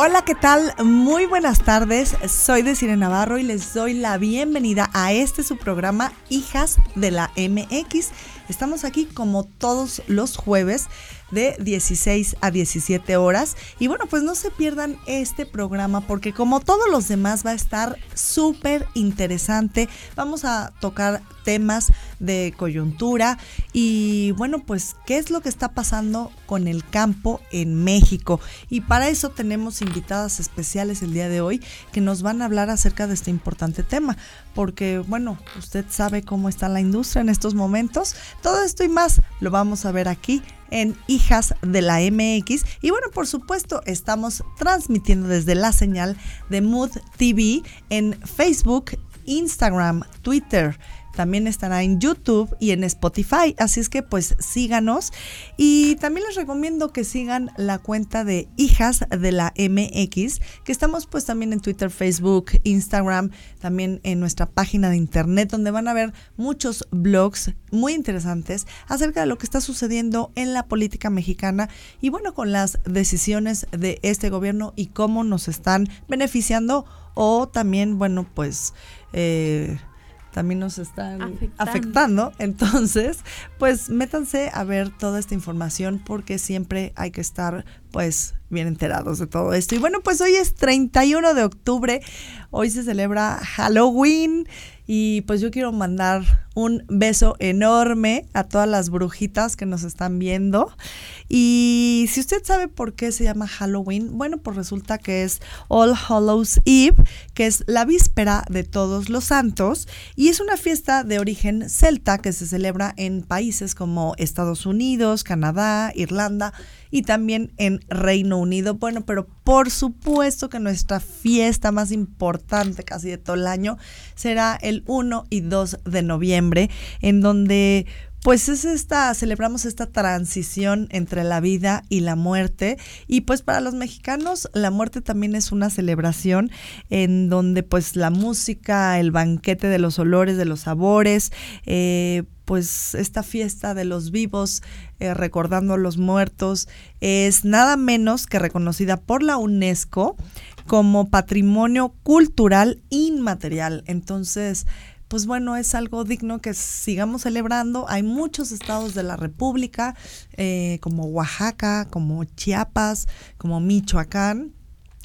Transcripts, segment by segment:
Hola, ¿qué tal? Muy buenas tardes. Soy Desire Navarro y les doy la bienvenida a este su programa Hijas de la MX. Estamos aquí como todos los jueves de 16 a 17 horas. Y bueno, pues no se pierdan este programa porque como todos los demás va a estar súper interesante. Vamos a tocar temas de coyuntura y bueno, pues qué es lo que está pasando con el campo en México. Y para eso tenemos invitadas especiales el día de hoy que nos van a hablar acerca de este importante tema. Porque bueno, usted sabe cómo está la industria en estos momentos. Todo esto y más lo vamos a ver aquí en Hijas de la MX. Y bueno, por supuesto, estamos transmitiendo desde la señal de Mood TV en Facebook, Instagram, Twitter también estará en YouTube y en Spotify. Así es que pues síganos. Y también les recomiendo que sigan la cuenta de Hijas de la MX, que estamos pues también en Twitter, Facebook, Instagram, también en nuestra página de internet, donde van a ver muchos blogs muy interesantes acerca de lo que está sucediendo en la política mexicana y bueno, con las decisiones de este gobierno y cómo nos están beneficiando o también, bueno, pues... Eh, también nos están afectando. Entonces, pues métanse a ver toda esta información porque siempre hay que estar pues bien enterados de todo esto. Y bueno, pues hoy es 31 de octubre, hoy se celebra Halloween y pues yo quiero mandar un beso enorme a todas las brujitas que nos están viendo. Y si usted sabe por qué se llama Halloween, bueno, pues resulta que es All Hallows Eve, que es la víspera de todos los santos, y es una fiesta de origen celta que se celebra en países como Estados Unidos, Canadá, Irlanda y también en Reino Unido. Bueno, pero por supuesto que nuestra fiesta más importante casi de todo el año será el 1 y 2 de noviembre, en donde pues es esta, celebramos esta transición entre la vida y la muerte. Y pues para los mexicanos la muerte también es una celebración en donde pues la música, el banquete de los olores, de los sabores, eh, pues esta fiesta de los vivos, eh, recordando a los muertos, es nada menos que reconocida por la UNESCO como patrimonio cultural inmaterial. Entonces, pues bueno, es algo digno que sigamos celebrando. Hay muchos estados de la República, eh, como Oaxaca, como Chiapas, como Michoacán,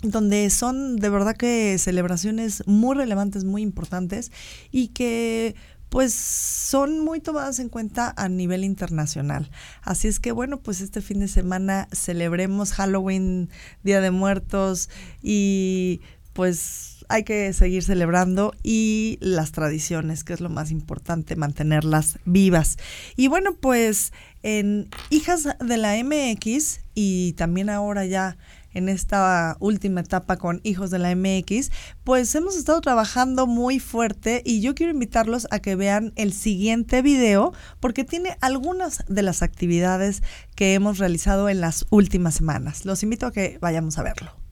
donde son de verdad que celebraciones muy relevantes, muy importantes y que pues son muy tomadas en cuenta a nivel internacional. Así es que bueno, pues este fin de semana celebremos Halloween, Día de Muertos y pues hay que seguir celebrando y las tradiciones, que es lo más importante, mantenerlas vivas. Y bueno, pues en Hijas de la MX y también ahora ya en esta última etapa con Hijos de la MX, pues hemos estado trabajando muy fuerte y yo quiero invitarlos a que vean el siguiente video porque tiene algunas de las actividades que hemos realizado en las últimas semanas. Los invito a que vayamos a verlo.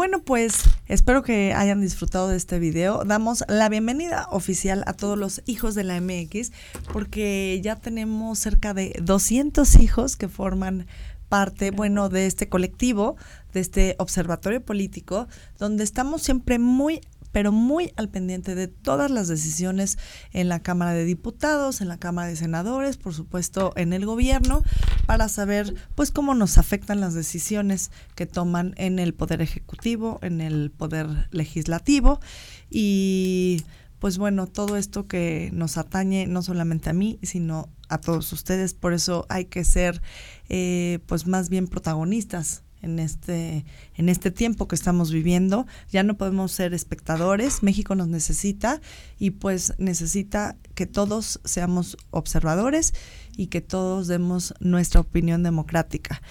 Bueno, pues espero que hayan disfrutado de este video. Damos la bienvenida oficial a todos los hijos de la MX porque ya tenemos cerca de 200 hijos que forman parte, bueno, de este colectivo, de este observatorio político, donde estamos siempre muy pero muy al pendiente de todas las decisiones en la Cámara de Diputados, en la Cámara de Senadores, por supuesto en el gobierno, para saber pues cómo nos afectan las decisiones que toman en el Poder Ejecutivo, en el Poder Legislativo y pues bueno, todo esto que nos atañe no solamente a mí, sino a todos ustedes. Por eso hay que ser eh, pues más bien protagonistas en este, en este tiempo que estamos viviendo. Ya no podemos ser espectadores, México nos necesita y pues necesita que todos seamos observadores y que todos demos nuestra opinión democrática.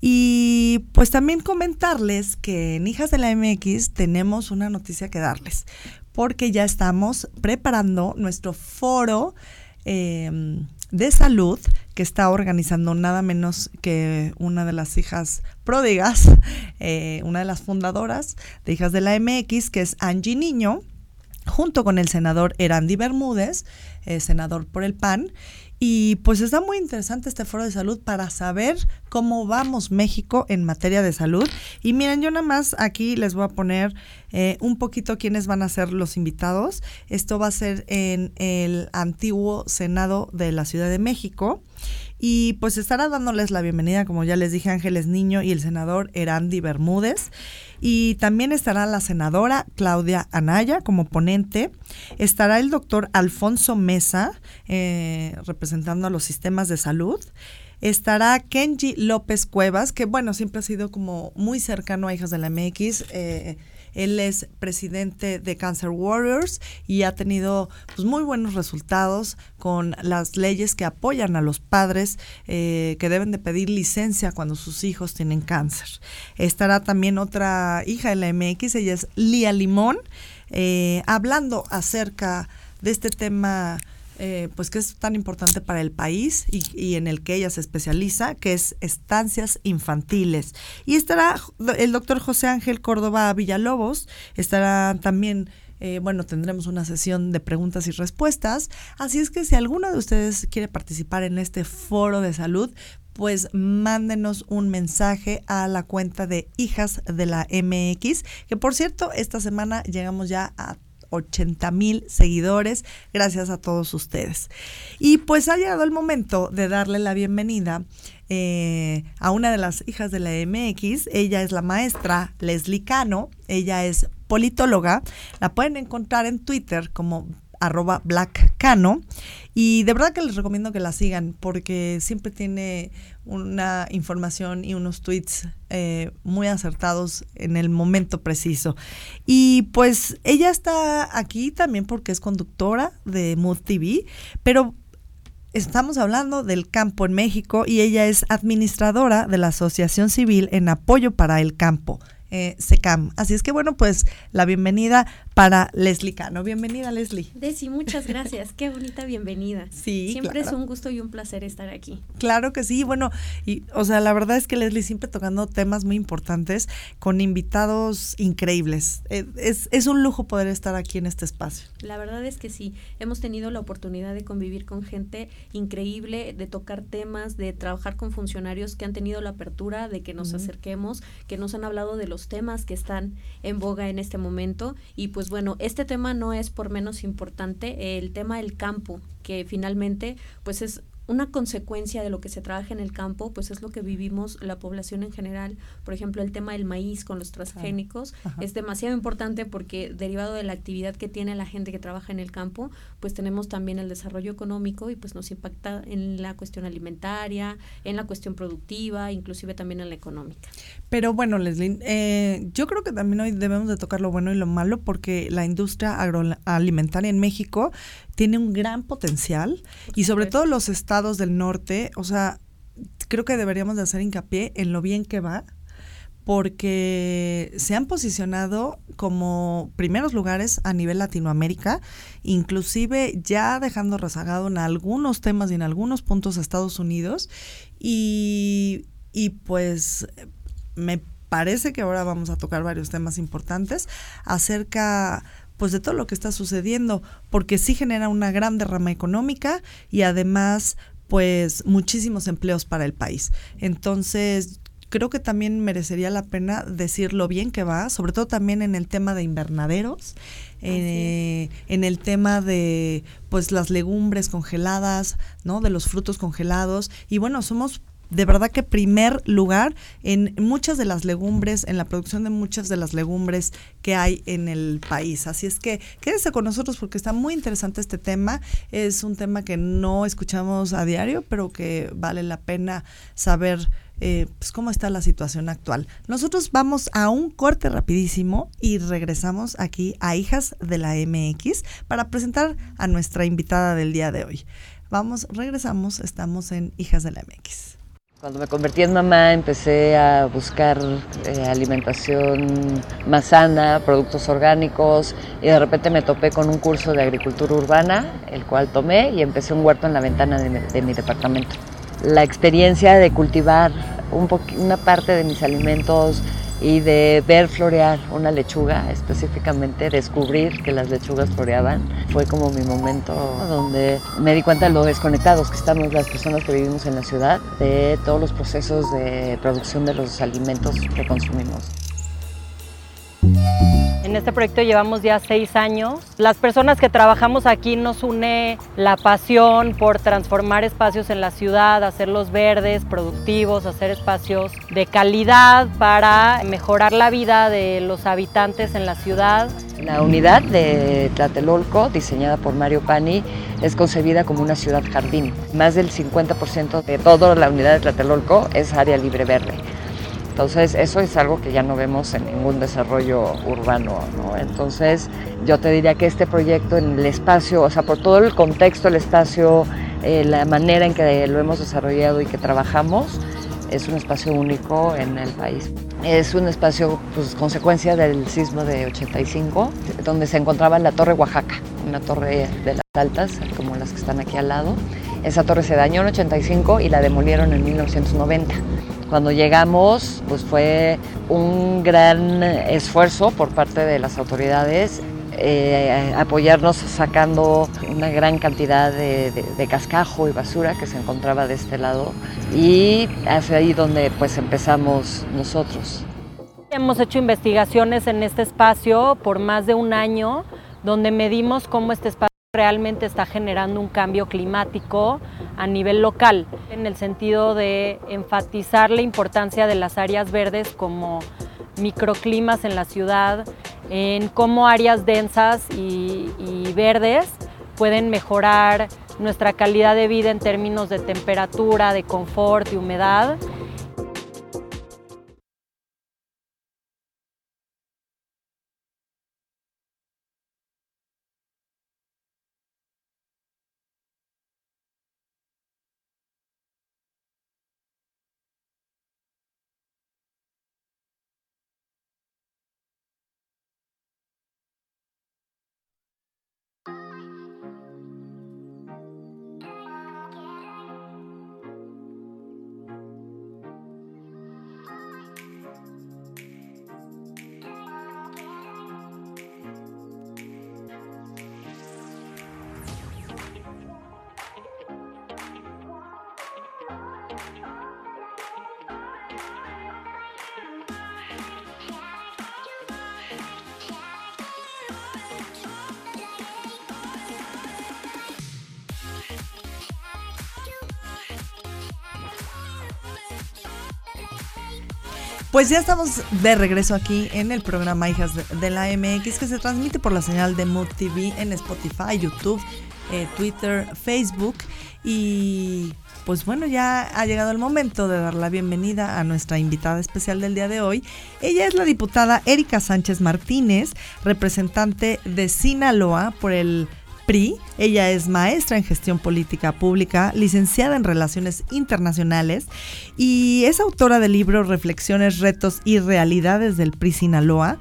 Y pues también comentarles que en Hijas de la MX tenemos una noticia que darles, porque ya estamos preparando nuestro foro. Eh, de salud que está organizando nada menos que una de las hijas pródigas, eh, una de las fundadoras de Hijas de la MX, que es Angie Niño, junto con el senador Erandi Bermúdez, eh, senador por el PAN, y pues está muy interesante este foro de salud para saber cómo vamos México en materia de salud. Y miren, yo nada más aquí les voy a poner eh, un poquito quiénes van a ser los invitados. Esto va a ser en el antiguo Senado de la Ciudad de México. Y pues estará dándoles la bienvenida, como ya les dije, Ángeles Niño y el senador Erandi Bermúdez. Y también estará la senadora Claudia Anaya como ponente. Estará el doctor Alfonso Mesa eh, representando a los sistemas de salud. Estará Kenji López Cuevas, que bueno, siempre ha sido como muy cercano a Hijas de la MX. Eh, él es presidente de Cancer Warriors y ha tenido pues, muy buenos resultados con las leyes que apoyan a los padres eh, que deben de pedir licencia cuando sus hijos tienen cáncer. Estará también otra hija de la MX, ella es Lía Limón, eh, hablando acerca de este tema eh, pues que es tan importante para el país y, en el que ella se especializa, que es estancias infantiles. Y estará el doctor José Ángel Córdoba Villalobos, estará también... Eh, bueno, tendremos una sesión de preguntas y respuestas. Así es que si alguno de ustedes quiere participar en este foro de salud, pues mándenos un mensaje a la cuenta de Hijas de la MX, que por cierto, esta semana llegamos ya a 80 mil seguidores. Gracias a todos ustedes. Y pues ha llegado el momento de darle la bienvenida eh, a una de las hijas de la MX. Ella es la maestra Leslie Cano. Ella es politóloga. La pueden encontrar en Twitter como arroba blackcano y de verdad que les recomiendo que la sigan porque siempre tiene una información y unos tweets eh, muy acertados en el momento preciso. Y pues ella está aquí también porque es conductora de Mood TV, pero estamos hablando del campo en México y ella es administradora de la Asociación Civil en Apoyo para el Campo eh, SECAM. Así es que bueno, pues la bienvenida para Leslie Cano. Bienvenida, Leslie. Desi, muchas gracias. Qué bonita bienvenida. Sí. Siempre es un gusto y un placer estar aquí. Claro que sí. Bueno, y o sea, la verdad es que Leslie siempre tocando temas muy importantes con invitados increíbles. Eh, es, es un lujo poder estar aquí en este espacio. La verdad es que sí. Hemos tenido la oportunidad de convivir con gente increíble, de tocar temas, de trabajar con funcionarios que han tenido la apertura de que nos acerquemos, que nos han hablado de los temas que están en boga en este momento. Y pues bueno, este tema no es por menos importante, el tema del campo, que finalmente pues es una consecuencia de lo que se trabaja en el campo, pues es lo que vivimos la población en general. Por ejemplo, el tema del maíz con los transgénicos es demasiado importante porque derivado de la actividad que tiene la gente que trabaja en el campo, pues tenemos también el desarrollo económico y pues nos impacta en la cuestión alimentaria, en la cuestión productiva, inclusive también en la económica. Pero bueno, Leslie, eh, yo creo que también hoy debemos de tocar lo bueno y lo malo porque la industria agroalimentaria en México tiene un gran potencial y sobre todo los estados del norte, o sea, creo que deberíamos de hacer hincapié en lo bien que va porque se han posicionado como primeros lugares a nivel Latinoamérica, inclusive ya dejando rezagado en algunos temas y en algunos puntos a Estados Unidos y, y pues me parece que ahora vamos a tocar varios temas importantes acerca pues de todo lo que está sucediendo, porque sí genera una gran derrama económica y además pues muchísimos empleos para el país. Entonces, creo que también merecería la pena decir lo bien que va, sobre todo también en el tema de invernaderos, eh, en el tema de pues las legumbres congeladas, ¿no? De los frutos congelados. Y bueno, somos de verdad que primer lugar en muchas de las legumbres, en la producción de muchas de las legumbres que hay en el país. Así es que quédese con nosotros porque está muy interesante este tema. Es un tema que no escuchamos a diario, pero que vale la pena saber eh, pues, cómo está la situación actual. Nosotros vamos a un corte rapidísimo y regresamos aquí a Hijas de la MX para presentar a nuestra invitada del día de hoy. Vamos, regresamos, estamos en Hijas de la MX. Cuando me convertí en mamá empecé a buscar eh, alimentación más sana, productos orgánicos y de repente me topé con un curso de agricultura urbana, el cual tomé y empecé un huerto en la ventana de mi, departamento. La experiencia de cultivar un una parte de mis alimentos y de ver florear una lechuga, específicamente descubrir que las lechugas floreaban, fue como mi momento donde me di cuenta de lo desconectados que estamos las personas que vivimos en la ciudad de todos los procesos de producción de los alimentos que consumimos. En este proyecto llevamos ya seis años. Las personas que trabajamos aquí nos une la pasión por transformar espacios en la ciudad, hacerlos verdes, productivos, hacer espacios de calidad para mejorar la vida de los habitantes en la ciudad. La unidad de Tlatelolco, diseñada por Mario Pani, es concebida como una ciudad jardín. Más del 50% de toda la unidad de Tlatelolco es área libre verde. Entonces, eso es algo que ya no vemos en ningún desarrollo urbano, ¿no? Entonces, yo te diría que este proyecto en el espacio, o sea, por todo el contexto, el espacio, eh, la manera en que lo hemos desarrollado y que trabajamos, es un espacio único en el país. Es un espacio, pues, consecuencia del sismo de 85, donde se encontraba la Torre Oaxaca, una torre de las altas, como las que están aquí al lado. Esa torre se dañó en 85 y la demolieron en 1990. Cuando llegamos, pues fue un gran esfuerzo por parte de las autoridades eh, apoyarnos sacando una gran cantidad de, cascajo y basura que se encontraba de este lado y hacia ahí donde pues empezamos nosotros. Hemos hecho investigaciones en este espacio por más de un año donde medimos cómo este espacio realmente está generando un cambio climático a nivel local, en el sentido de enfatizar la importancia de las áreas verdes como microclimas en la ciudad, en cómo áreas densas y, verdes pueden mejorar nuestra calidad de vida en términos de temperatura, de confort, y humedad Pues ya estamos de regreso aquí en el programa Hijas de, la MX que se transmite por la señal de Mood TV en Spotify, YouTube, eh, Twitter, Facebook y pues bueno, ya ha llegado el momento de dar la bienvenida a nuestra invitada especial del día de hoy. Ella es la diputada Erika Sánchez Martínez, representante de Sinaloa por el PRI. Ella es maestra en gestión política pública, licenciada en relaciones internacionales y es autora del libro Reflexiones, retos y realidades del PRI Sinaloa.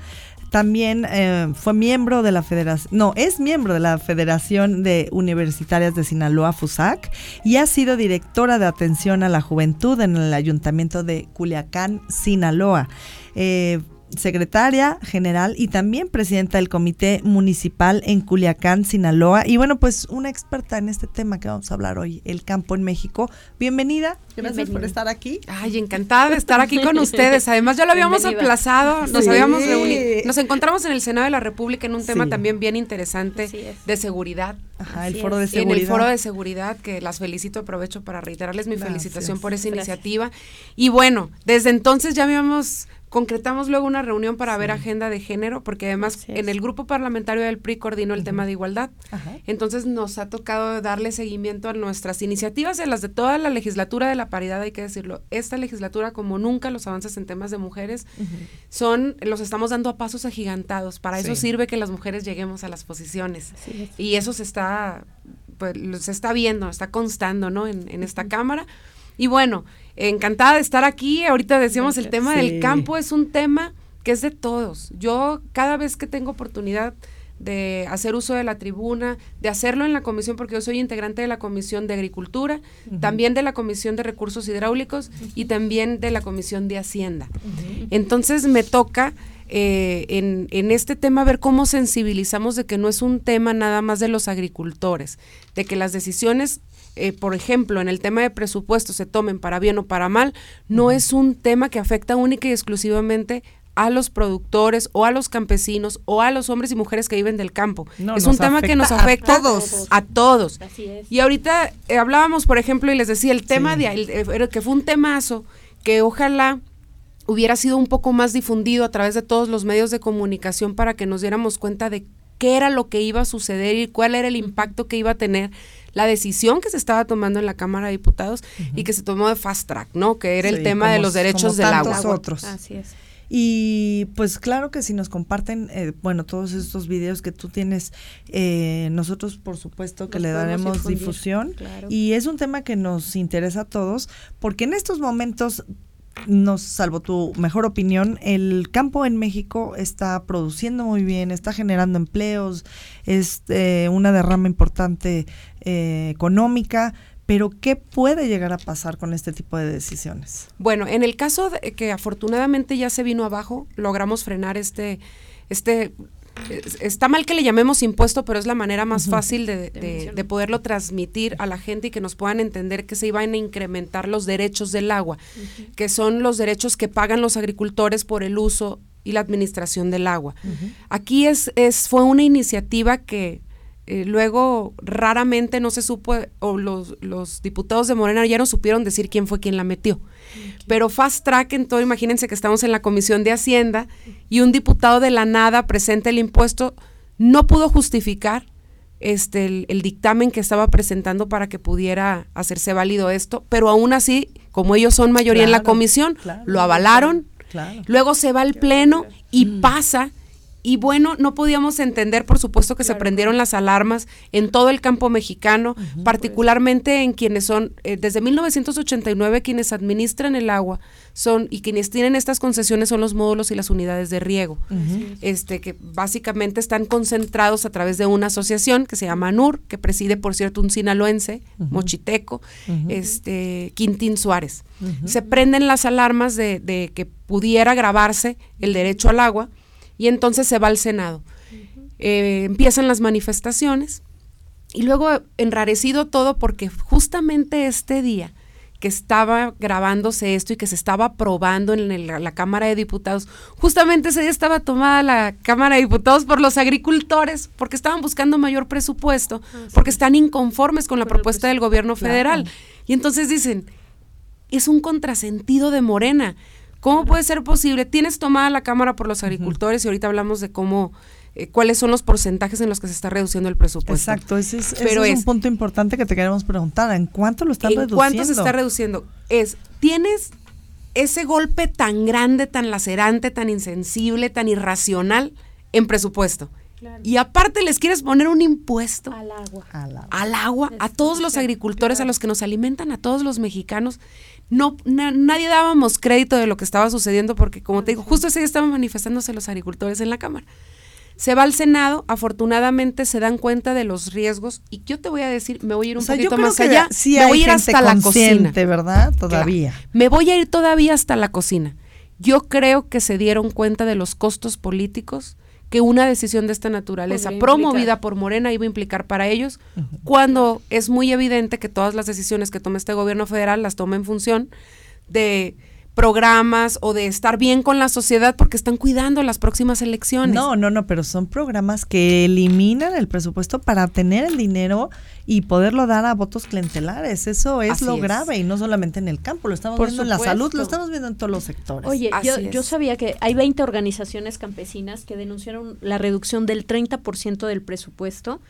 También eh, fue miembro de la Federación, no, es miembro de la Federación de Universitarias de Sinaloa, FUSAC, y ha sido directora de atención a la juventud en el Ayuntamiento de Culiacán, Sinaloa. Eh, secretaria general y también presidenta del Comité Municipal en Culiacán, Sinaloa. Y bueno, pues una experta en este tema que vamos a hablar hoy, el campo en México. Bienvenida, gracias por estar aquí. Ay, encantada de estar aquí con ustedes. Además, ya lo habíamos aplazado, nos habíamos reunido. Nos encontramos en el Senado de la República en un tema también bien interesante de seguridad. Ajá, el foro de seguridad. En el foro de seguridad, que las felicito, aprovecho para reiterarles mi felicitación por esa iniciativa. Y bueno, desde entonces ya habíamos concretamos luego una reunión para ver agenda de género, porque además en el grupo parlamentario del PRI coordinó el tema de igualdad. Entonces nos ha tocado darle seguimiento a nuestras iniciativas, de las de toda la legislatura de la paridad, hay que decirlo. Esta legislatura, como nunca, los avances en temas de mujeres son, los estamos dando a pasos agigantados. Para eso sirve que las mujeres lleguemos a las posiciones. Y eso se está, pues, se está viendo, está constando, ¿no? En, en esta Cámara. Y bueno, encantada de estar aquí. Ahorita decíamos el tema del campo es un tema que es de todos. Yo cada vez que tengo oportunidad de hacer uso de la tribuna, de hacerlo en la comisión, porque yo soy integrante de la Comisión de Agricultura, también de la Comisión de Recursos Hidráulicos y también de la Comisión de Hacienda. Entonces me toca eh, en, en, este tema ver cómo sensibilizamos de que no es un tema nada más de los agricultores, de que las decisiones eh, por ejemplo, en el tema de presupuesto se tomen para bien o para mal, no es un tema que afecta única y exclusivamente a los productores o a los campesinos o a los hombres y mujeres que viven del campo. es un tema que nos afecta a todos. A todos. Y ahorita eh, hablábamos, por ejemplo, y les decía, el tema de, eh, que fue un temazo que ojalá hubiera sido un poco más difundido a través de todos los medios de comunicación para que nos diéramos cuenta de qué era lo que iba a suceder y cuál era el impacto que iba a tener la decisión que se estaba tomando en la Cámara de Diputados y que se tomó de fast track, ¿no? Que era el tema de los derechos del agua. Otros. Así es. Y pues claro que si nos comparten, eh, bueno, todos estos videos que tú tienes, eh, nosotros por supuesto que le daremos difusión. Y es un tema que nos interesa a todos, porque en estos momentos nos salvo tu mejor opinión, el campo en México está produciendo muy bien, está generando empleos, es eh, una derrama importante eh, económica, pero ¿qué puede llegar a pasar con este tipo de decisiones? Bueno, en el caso de que afortunadamente ya se vino abajo, logramos frenar este, este está mal que le llamemos impuesto, pero es la manera más fácil de, poderlo transmitir a la gente y que nos puedan entender que se iban a incrementar los derechos del agua, que son los derechos que pagan los agricultores por el uso y la administración del agua. Aquí es, es, fue una iniciativa que eh, luego raramente no se supo, o los, los diputados de Morena ya no supieron decir quién fue quien la metió. Pero fast track en todo, imagínense que estamos en la Comisión de Hacienda y un diputado de la nada presenta el impuesto, no pudo justificar este el, dictamen que estaba presentando para que pudiera hacerse válido esto, pero aún así, como ellos son mayoría en la comisión, lo avalaron. Luego se va al pleno y mm. pasa y bueno, no podíamos entender, por supuesto, que se prendieron las alarmas en todo el campo mexicano, particularmente en quienes son, eh, desde 1989, quienes administran el agua son y quienes tienen estas concesiones son los módulos y las unidades de riego, este que básicamente están concentrados a través de una asociación que se llama NUR, que preside, por cierto, un sinaloense, mochiteco, este Quintín Suárez. Se prenden las alarmas de, de que pudiera grabarse el derecho al agua y entonces se va al Senado. Eh, empiezan las manifestaciones y luego enrarecido todo porque justamente este día que estaba grabándose esto y que se estaba aprobando en la Cámara de Diputados, justamente ese día estaba tomada la Cámara de Diputados por los agricultores, porque estaban buscando mayor presupuesto, ah, porque están inconformes con la propuesta del gobierno federal. Y entonces dicen, es un contrasentido de Morena. ¿Cómo puede ser posible? Tienes tomada la Cámara por los agricultores y ahorita hablamos de cómo, eh, cuáles son los porcentajes en los que se está reduciendo el presupuesto. Exacto, ese es, Pero es, un punto importante que te queremos preguntar. ¿En cuánto lo están reduciendo? ¿En cuánto se está reduciendo? Es, tienes ese golpe tan grande, tan lacerante, tan insensible, tan irracional en presupuesto. Y aparte les quieres poner un impuesto al agua, al agua, a todos los agricultores, a los que nos alimentan, a todos los mexicanos no nadie dábamos crédito de lo que estaba sucediendo porque como te digo, justo ese día estaban manifestándose los agricultores en la Cámara. Se va al Senado, afortunadamente se dan cuenta de los riesgos y yo te voy a decir, me voy a ir un poquito más allá, me voy a ir hasta la cocina, ¿verdad? Todavía. me voy a ir todavía hasta la cocina. yo creo que se dieron cuenta de los costos políticos que una decisión de esta naturaleza promovida por Morena iba a implicar para ellos, cuando es muy evidente que todas las decisiones que toma este gobierno federal las toma en función de programas o de estar bien con la sociedad porque están cuidando las próximas elecciones. No, no, no, pero son programas que eliminan el presupuesto para tener el dinero y poderlo dar a votos clientelares. Eso es lo grave y no solamente en el campo, lo estamos viendo en la salud, lo estamos viendo en todos los sectores. Oye, yo, yo, sabía que hay 20 organizaciones campesinas que denunciaron la reducción del 30% del presupuesto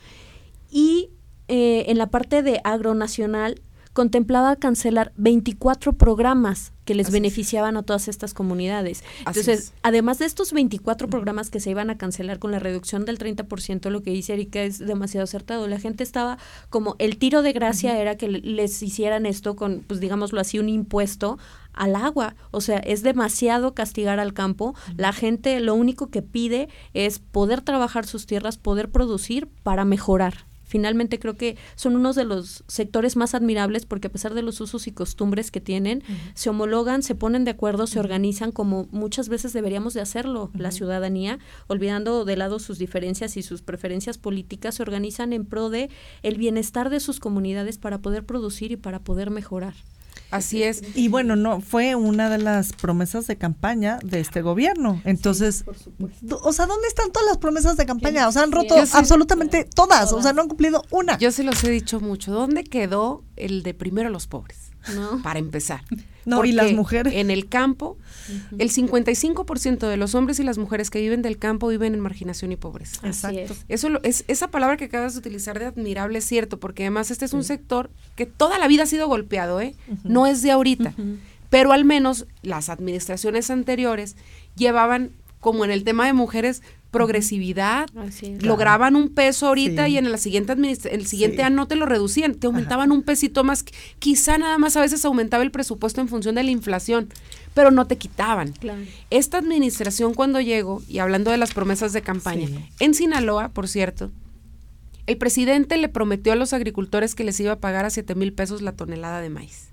y eh, en la parte de agronacional contemplaba cancelar 24 programas que les beneficiaban a todas estas comunidades. Entonces, además de estos 24 programas que se iban a cancelar con la reducción del 30%, lo que dice Erika es demasiado acertado. La gente estaba como el tiro de gracia era que les hicieran esto con, pues digámoslo así, un impuesto al agua. O sea, es demasiado castigar al campo. La gente lo único que pide es poder trabajar sus tierras, poder producir para mejorar. Finalmente creo que son uno de los sectores más admirables porque a pesar de los usos y costumbres que tienen, se homologan, se ponen de acuerdo, se organizan como muchas veces deberíamos de hacerlo la ciudadanía, olvidando de lado sus diferencias y sus preferencias políticas, se organizan en pro de el bienestar de sus comunidades para poder producir y para poder mejorar. Así es. Y bueno, no fue una de las promesas de campaña de este gobierno. Entonces, o sea, ¿dónde están todas las promesas de campaña? O sea, han roto absolutamente todas, o sea, no han cumplido una. Yo se los he dicho mucho. ¿Dónde quedó el de primero los pobres? No. Para empezar. No, y las mujeres. En el campo, el 55% de los hombres y las mujeres que viven del campo viven en marginación y pobreza. Exacto. Eso es, esa palabra que acabas de utilizar de admirable es cierto, porque además este es un sector que toda la vida ha sido golpeado, ¿eh? No es de ahorita. Pero al menos las administraciones anteriores llevaban, como en el tema de mujeres, progresividad, lograban un peso ahorita y en la siguiente el siguiente año no te lo reducían, te aumentaban un pesito más, quizá nada más a veces aumentaba el presupuesto en función de la inflación, pero no te quitaban. Esta administración cuando llegó, y hablando de las promesas de campaña, en Sinaloa, por cierto, el presidente le prometió a los agricultores que les iba a pagar a 7 mil pesos la tonelada de maíz.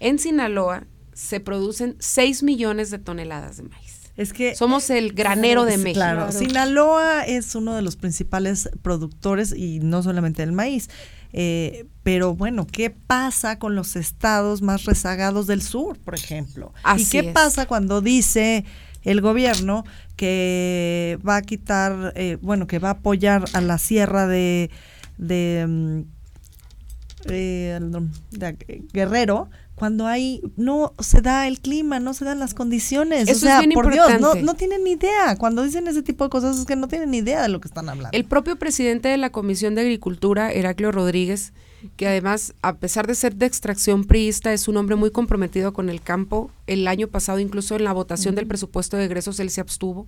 En Sinaloa se producen 6 millones de toneladas de maíz. Es que somos el granero de México. Claro, Sinaloa es uno de los principales productores y no solamente del maíz. Eh, pero bueno, ¿qué pasa con los estados más rezagados del sur, por ejemplo? ¿Y qué pasa cuando dice el gobierno que va a quitar, eh, bueno, que va a apoyar a la sierra de, de, mm, eh, de Guerrero cuando hay no se da el clima, no se dan las condiciones. Eso o sea, es bien por Dios, no, no, tienen ni idea. Cuando dicen ese tipo de cosas es que no tienen ni idea de lo que están hablando. El propio presidente de la Comisión de Agricultura, Heraclio Rodríguez, que además, a pesar de ser de extracción priista, es un hombre muy comprometido con el campo. El año pasado, incluso en la votación del presupuesto de egresos, él se abstuvo.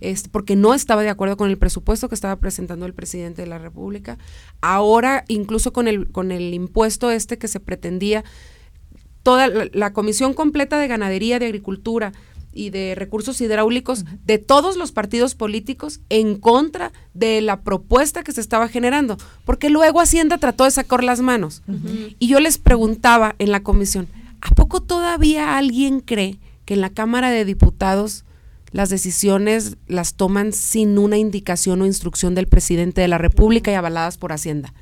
Este, porque no estaba de acuerdo con el presupuesto que estaba presentando el presidente de la República. Ahora, incluso con el, con el impuesto este que se pretendía toda la, Comisión Completa de Ganadería, de Agricultura y de Recursos Hidráulicos de todos los partidos políticos en contra de la propuesta que se estaba generando, porque luego Hacienda trató de sacar las manos. Y yo les preguntaba en la comisión, ¿a poco todavía alguien cree que en la Cámara de Diputados las decisiones las toman sin una indicación o instrucción del presidente de la República y avaladas por Hacienda?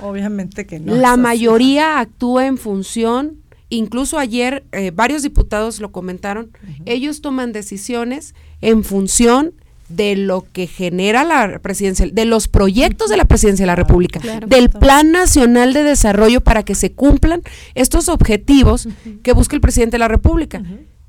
Obviamente que no. La mayoría actúa en función Incluso ayer eh, varios diputados lo comentaron, ellos toman decisiones en función de lo que genera la presidencia, de los proyectos de la presidencia de la República, del Plan Nacional de Desarrollo para que se cumplan estos objetivos que busca el presidente de la República.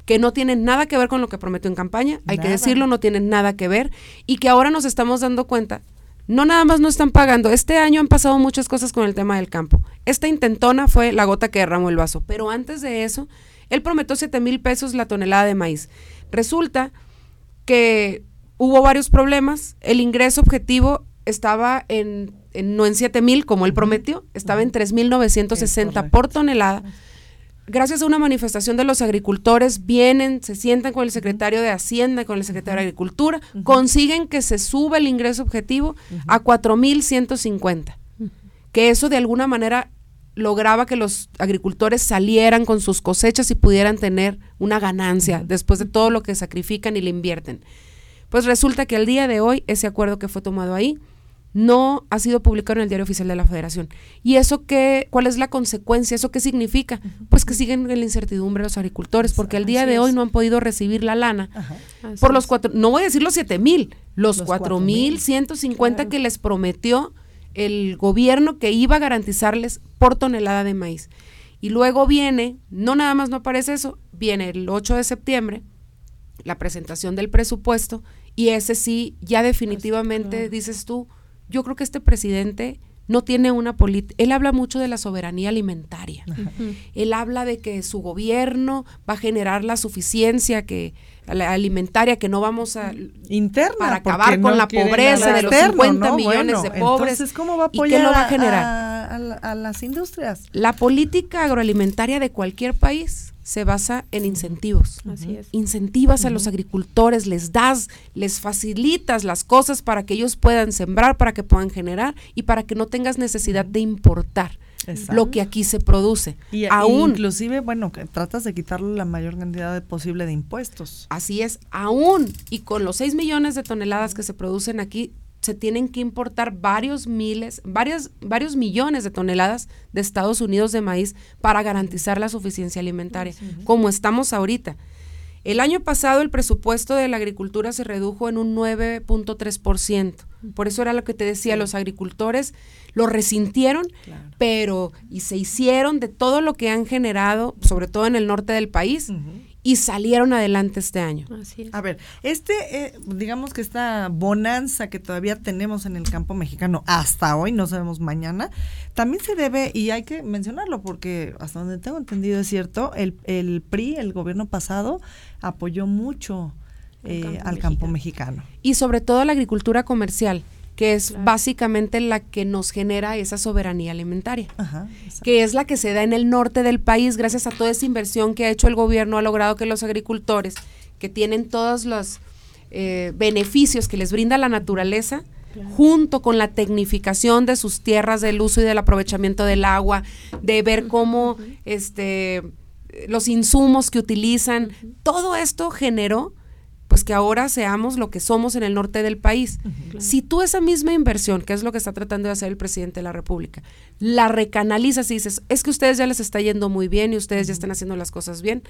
que no tienen nada que ver con lo que prometió en campaña, hay que decirlo, no tienen nada que ver, y que ahora nos estamos dando cuenta no nada más no están pagando. Este año han pasado muchas cosas con el tema del campo. Esta intentona fue la gota que derramó el vaso. Pero antes de eso, él prometió 7 mil pesos la tonelada de maíz. Resulta que hubo varios problemas. El ingreso objetivo estaba en, no en 7 mil como él prometió, estaba en 3.960 por tonelada gracias a una manifestación de los agricultores, vienen, se sientan con el secretario de Hacienda, con el secretario de Agricultura, consiguen que se suba el ingreso objetivo a 4.150. Que eso de alguna manera lograba que los agricultores salieran con sus cosechas y pudieran tener una ganancia después de todo lo que sacrifican y le invierten. Pues resulta que al día de hoy ese acuerdo que fue tomado ahí no ha sido publicado en el diario oficial de la Federación. ¿Y eso qué, cuál es la consecuencia? ¿Eso qué significa? Pues que siguen en la incertidumbre los agricultores, porque al día de hoy no han podido recibir la lana por los cuatro, no voy a decir los siete mil, los, cuatro mil ciento cincuenta que les prometió el gobierno que iba a garantizarles por tonelada de maíz. Y luego viene, no nada más no aparece eso, viene el 8 de septiembre, la presentación del presupuesto, y ese sí, ya definitivamente, dices tú, yo creo que este presidente no tiene una política, él habla mucho de la soberanía alimentaria, él habla de que su gobierno va a generar la suficiencia que alimentaria que no vamos a interna para acabar con la pobreza de los 50 millones de pobres. Entonces, ¿cómo va a apoyar ¿Y lo va a generar? a, las industrias? La política agroalimentaria de cualquier país se basa en incentivos. Así es. Incentivas a los agricultores, les das, les facilitas las cosas para que ellos puedan sembrar, para que puedan generar y para que no tengas necesidad de importar lo que aquí se produce. Y aún, inclusive, bueno, que tratas de quitarle la mayor cantidad posible de impuestos. Así es, aún y con los 6 millones de toneladas que se producen aquí, se tienen que importar varios miles, varios, varios millones de toneladas de Estados Unidos de maíz para garantizar la suficiencia alimentaria, como estamos ahorita. El año pasado el presupuesto de la agricultura se redujo en un 9.3%. Por eso era lo que te decía, los agricultores lo resintieron, pero y se hicieron de todo lo que han generado, sobre todo en el norte del país, y salieron adelante este año. A ver, este, eh, digamos que esta bonanza que todavía tenemos en el campo mexicano hasta hoy, no sabemos mañana, también se debe, y hay que mencionarlo porque hasta donde tengo entendido es cierto, el, el PRI, el gobierno pasado, apoyó mucho eh, al campo mexicano. Y sobre todo la agricultura comercial que es básicamente la que nos genera esa soberanía alimentaria, que es la que se da en el norte del país gracias a toda esa inversión que ha hecho el gobierno, ha logrado que los agricultores, que tienen todos los eh, beneficios que les brinda la naturaleza, junto con la tecnificación de sus tierras, del uso y del aprovechamiento del agua, de ver cómo este, los insumos que utilizan, todo esto generó pues que ahora seamos lo que somos en el norte del país. Si tú esa misma inversión, que es lo que está tratando de hacer el presidente de la República, la recanalizas y dices, es que ustedes ya les está yendo muy bien y ustedes ya están haciendo las cosas bien,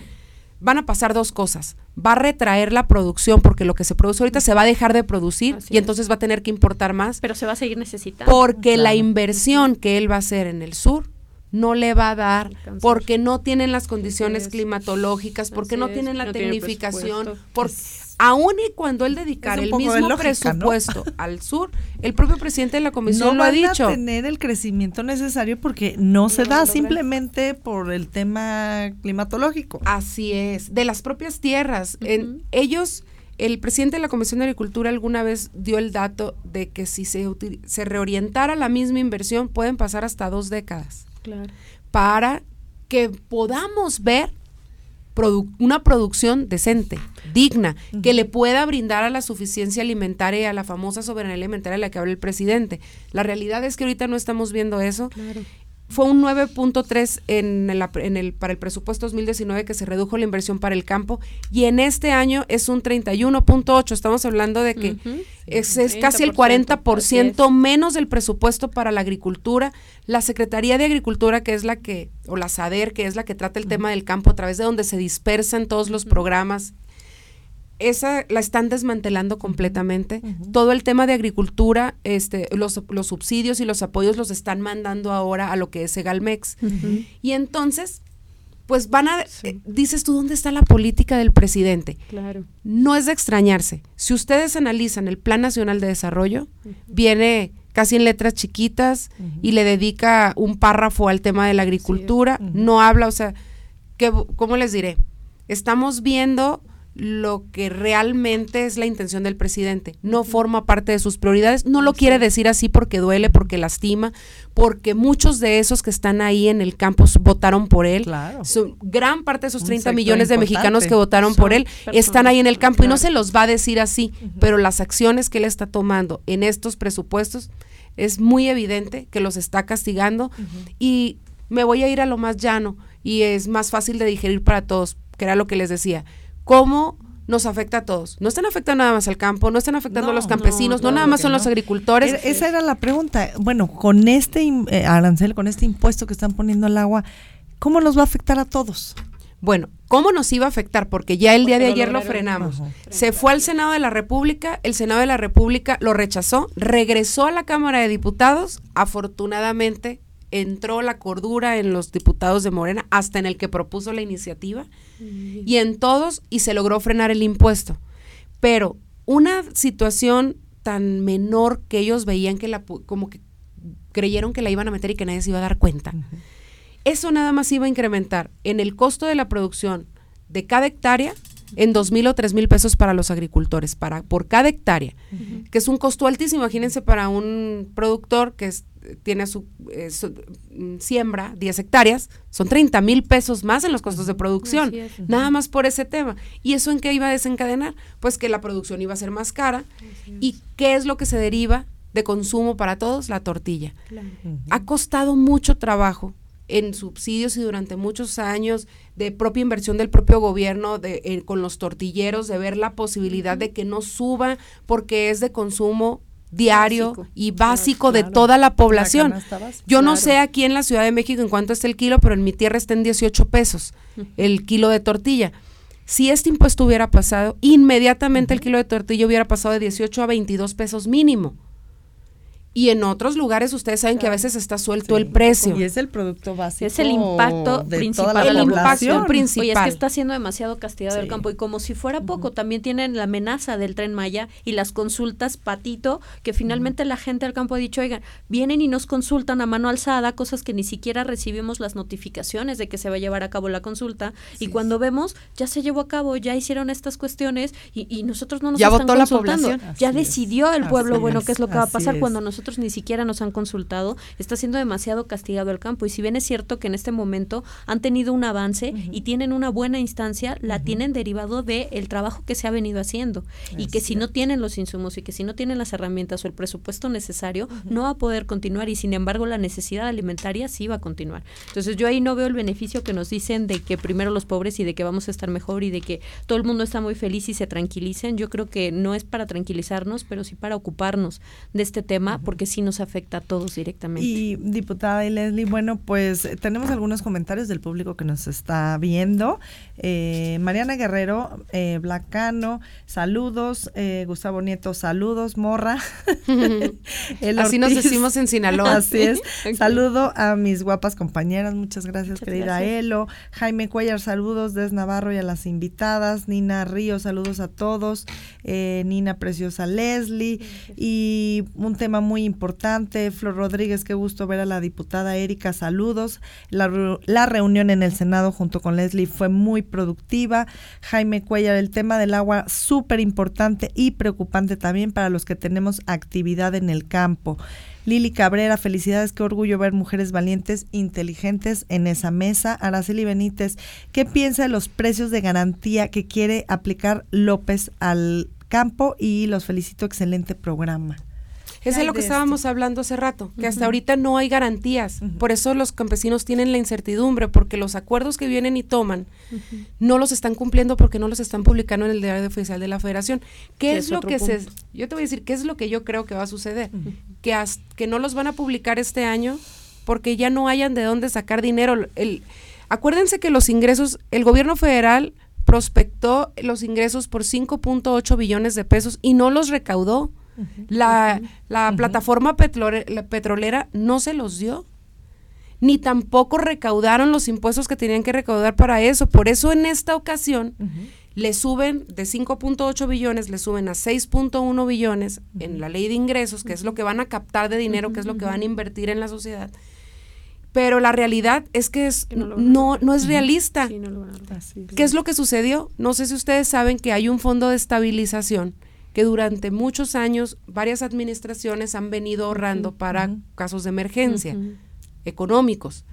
van a pasar dos cosas. Va a retraer la producción porque lo que se produce ahorita se va a dejar de producir y entonces va a tener que importar más. Pero se va a seguir necesitando. Porque la inversión que él va a hacer en el sur no le va a dar porque no tienen las condiciones climatológicas, porque no tienen la tecnificación, porque aún y cuando él dedicara el mismo presupuesto al sur, el propio presidente de la comisión lo ha dicho. No a tener el crecimiento necesario porque no, se da simplemente por el tema climatológico. Así es, de las propias tierras. en, ellos, el presidente de la Comisión de Agricultura alguna vez dio el dato de que si se, se reorientara la misma inversión pueden pasar hasta dos décadas. Claro. Para que podamos ver una producción decente, digna, que le pueda brindar a la suficiencia alimentaria y a la famosa soberanía alimentaria de la que habla el presidente. La realidad es que ahorita no estamos viendo eso fue un 9.3 en, en el, para el presupuesto 2019 que se redujo la inversión para el campo y en este año es un 31.8. Estamos hablando de que es, casi el 40% menos del presupuesto para la agricultura. La Secretaría de Agricultura, que es la que, o la SADER, que es la que trata el tema del campo a través de donde se dispersan todos los programas esa la están desmantelando completamente. Todo el tema de agricultura, este, los, los, subsidios y los apoyos los están mandando ahora a lo que es Segalmex. Y entonces, pues van a, eh, dices tú, ¿dónde está la política del presidente? Claro. No es de extrañarse. Si ustedes analizan el Plan Nacional de Desarrollo, viene casi en letras chiquitas y le dedica un párrafo al tema de la agricultura, no habla, o sea, que, ¿cómo les diré? Estamos viendo lo que realmente es la intención del presidente. No forma parte de sus prioridades. No lo quiere decir así porque duele, porque lastima, porque muchos de esos que están ahí en el campus votaron por él. gran parte de esos 30 millones de mexicanos que votaron por él están ahí en el campo y no se los va a decir así, pero las acciones que él está tomando en estos presupuestos es muy evidente que los está castigando y me voy a ir a lo más llano y es más fácil de digerir para todos, que era lo que les decía. ¿Cómo nos afecta a todos. No están afectando nada más al campo, no están afectando a los campesinos, no, nada más son los agricultores. esa era la pregunta. Bueno, con este eh, arancel, con este impuesto que están poniendo al agua, ¿cómo nos va a afectar a todos? Bueno, ¿cómo nos iba a afectar? Porque ya el día de ayer lo frenamos. Se fue al Senado de la República, el Senado de la República lo rechazó, regresó a la Cámara de Diputados, afortunadamente entró la cordura en los diputados de Morena, hasta en el que propuso la iniciativa, y en todos, y se logró frenar el impuesto. Pero una situación tan menor que ellos veían que la, como que creyeron que la iban a meter y que nadie se iba a dar cuenta. Eso nada más iba a incrementar en el costo de la producción de cada hectárea en dos mil o tres mil pesos para los agricultores, para, por cada hectárea, que es un costo altísimo. Imagínense para un productor que es, tiene su, eh, mm, siembra 10 hectáreas, son 30 mil pesos más en los costos de producción, nada más por ese tema. ¿Y eso en qué iba a desencadenar? Pues que la producción iba a ser más cara. ¿Y qué es lo que se deriva de consumo para todos? La tortilla. Ha costado mucho trabajo en subsidios y durante muchos años de propia inversión del propio gobierno de, eh, con los tortilleros, de ver la posibilidad de que no suba porque es de consumo diario y básico de toda la población. Yo no sé aquí en la Ciudad de México en cuánto está el kilo, pero en mi tierra está en 18 pesos el kilo de tortilla. Si este impuesto hubiera pasado, inmediatamente el kilo de tortilla hubiera pasado de 18 a 22 pesos mínimo. Y en otros lugares ustedes saben que a veces está suelto el precio. Y es el producto básico. Es el impacto principal. el impacto principal. Oye, es que está siendo demasiado castigado el campo. Y como si fuera poco, también tienen la amenaza del tren Maya y las consultas patito, que finalmente la gente del campo ha dicho, oigan, vienen y nos consultan a mano alzada, cosas que ni siquiera recibimos las notificaciones de que se va a llevar a cabo la consulta. y cuando vemos, ya se llevó a cabo, ya hicieron estas cuestiones y, nosotros no nos ya están votó consultando. La población. Ya decidió el pueblo, bueno, qué es lo que va a pasar cuando nosotros ni siquiera nos han consultado, está siendo demasiado castigado el campo. Y si bien es cierto que en este momento han tenido un avance y tienen una buena instancia, la tienen derivado del el trabajo que se ha venido haciendo. y que si no tienen los insumos y que si no tienen las herramientas o el presupuesto necesario, no va a poder continuar. Y sin embargo, la necesidad alimentaria sí va a continuar. Entonces yo ahí no veo el beneficio que nos dicen de que primero los pobres y de que vamos a estar mejor y de que todo el mundo está muy feliz y se tranquilicen. Yo creo que no es para tranquilizarnos, pero sí para ocuparnos de este tema, porque sí nos afecta a todos directamente. Y diputada y Leslie, bueno, pues tenemos algunos comentarios del público que nos está viendo. Eh, Mariana Guerrero, eh, Blacano, saludos. Eh, Gustavo Nieto, saludos. Morra. Así nos decimos en Sinaloa. Así es. Saludo a mis guapas compañeras. Muchas gracias, querida Elo. Jaime Cuellar, saludos desde Navarro y a las invitadas. Nina Río, saludos a todos. Nina Preciosa Leslie. Y un tema muy importante. Flor Rodríguez, qué gusto ver a la diputada Erika, saludos. La, la reunión en el Senado junto con Leslie fue muy productiva. Jaime Cuellar, el tema del agua súper importante y preocupante también para los que tenemos actividad en el campo. Lili Cabrera, felicidades, qué orgullo ver mujeres valientes, inteligentes en esa mesa. Araceli Benítez, ¿qué piensa de los precios de garantía que quiere aplicar López al campo? Y los felicito, excelente programa. Es de lo que estábamos hablando hace rato, que hasta ahorita no hay garantías. Por eso los campesinos tienen la incertidumbre, porque los acuerdos que vienen y toman no los están cumpliendo porque no los están publicando en el diario oficial de la federación. ¿Qué es, lo que se... Yo te voy a decir, ¿qué es lo que yo creo que va a suceder? que, que no los van a publicar este año porque ya no hayan de dónde sacar dinero. El, acuérdense que los ingresos, el gobierno federal prospectó los ingresos por 5.8 billones de pesos y no los recaudó. La, plataforma petrolera no se los dio, ni tampoco recaudaron los impuestos que tenían que recaudar para eso. Por eso en esta ocasión le suben de 5.8 billones, le suben a 6.1 billones en la ley de ingresos, que es lo que van a captar de dinero, que es lo que van a invertir en la sociedad. Pero la realidad es que es, no, no, es realista. ¿Qué es lo que sucedió? No sé si ustedes saben que hay un fondo de estabilización que durante muchos años varias administraciones han venido ahorrando para casos de emergencia económicos.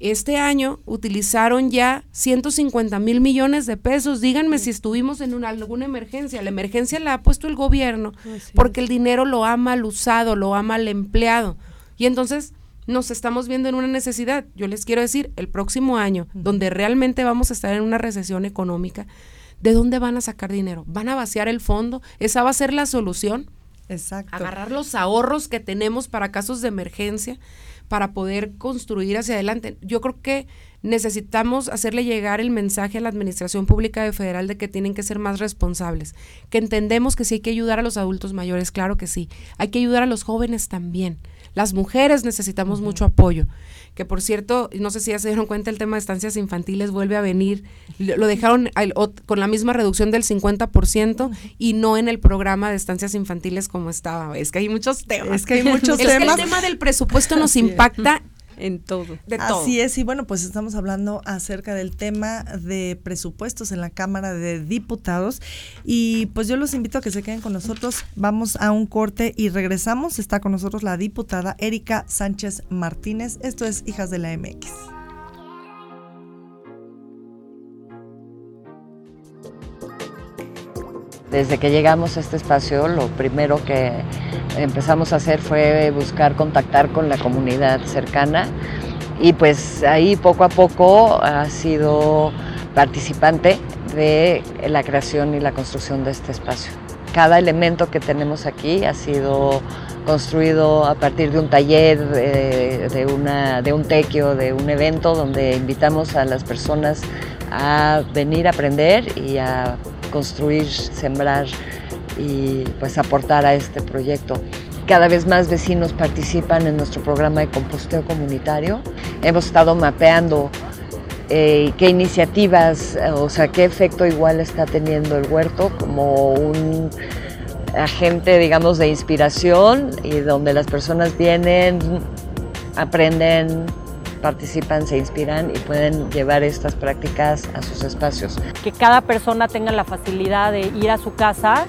Este año utilizaron ya 150 mil millones de pesos. Díganme si estuvimos en una, alguna emergencia. La emergencia la ha puesto el gobierno porque el dinero lo ha mal usado, lo ha mal empleado. Y entonces nos estamos viendo en una necesidad. Yo les quiero decir, el próximo año, donde realmente vamos a estar en una recesión económica, ¿de dónde van a sacar dinero? ¿Van a vaciar el fondo? ¿Esa va a ser la solución? Exacto. Agarrar los ahorros que tenemos para casos de emergencia para poder construir hacia adelante. Yo creo que necesitamos hacerle llegar el mensaje a la Administración Pública de Federal de que tienen que ser más responsables, que entendemos que sí hay que ayudar a los adultos mayores, claro que sí, hay que ayudar a los jóvenes también. Las mujeres necesitamos mucho apoyo. Que por cierto, no sé si ya se dieron cuenta, el tema de estancias infantiles vuelve a venir. Lo dejaron con la misma reducción del 50% y no en el programa de estancias infantiles como estaba. Es que hay muchos temas. Es que hay muchos temas. el tema del presupuesto nos impacta en todo. De todo. Así es, y bueno, pues estamos hablando acerca del tema de presupuestos en la Cámara de Diputados y pues yo los invito a que se queden con nosotros. Vamos a un corte y regresamos. Está con nosotros la diputada Erika Sánchez Martínez. Esto es Hijas de la MX. Desde que llegamos a este espacio, lo primero que empezamos a hacer fue buscar contactar con la comunidad cercana y pues ahí poco a poco ha sido participante de la creación y la construcción de este espacio. Cada elemento que tenemos aquí ha sido construido a partir de un taller, una, de un tequio, de un evento donde invitamos a las personas a venir a aprender y a construir, sembrar y pues aportar a este proyecto. Cada vez más vecinos participan en nuestro programa de composteo comunitario. Hemos estado mapeando eh, qué iniciativas, o sea, qué efecto igual está teniendo el huerto como un agente, digamos, de inspiración y donde las personas vienen, aprenden, participan, se inspiran y pueden llevar estas prácticas a sus espacios. Que cada persona tenga la facilidad de ir a su casa,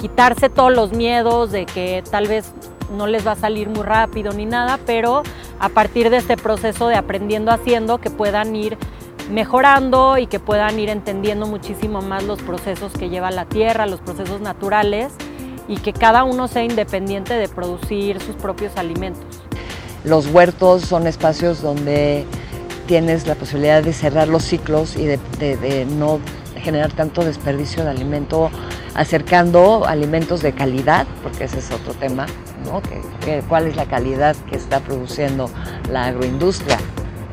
quitarse todos los miedos de que tal vez no les va a salir muy rápido ni nada, pero a partir de este proceso de aprendiendo haciendo, que puedan ir mejorando y que puedan ir entendiendo muchísimo más los procesos que lleva la tierra, los procesos naturales y que cada uno sea independiente de producir sus propios alimentos. Los huertos son espacios donde tienes la posibilidad de cerrar los ciclos y de, no generar tanto desperdicio de alimento, acercando alimentos de calidad, porque ese es otro tema, ¿no? ¿Cuál es la calidad que está produciendo la agroindustria?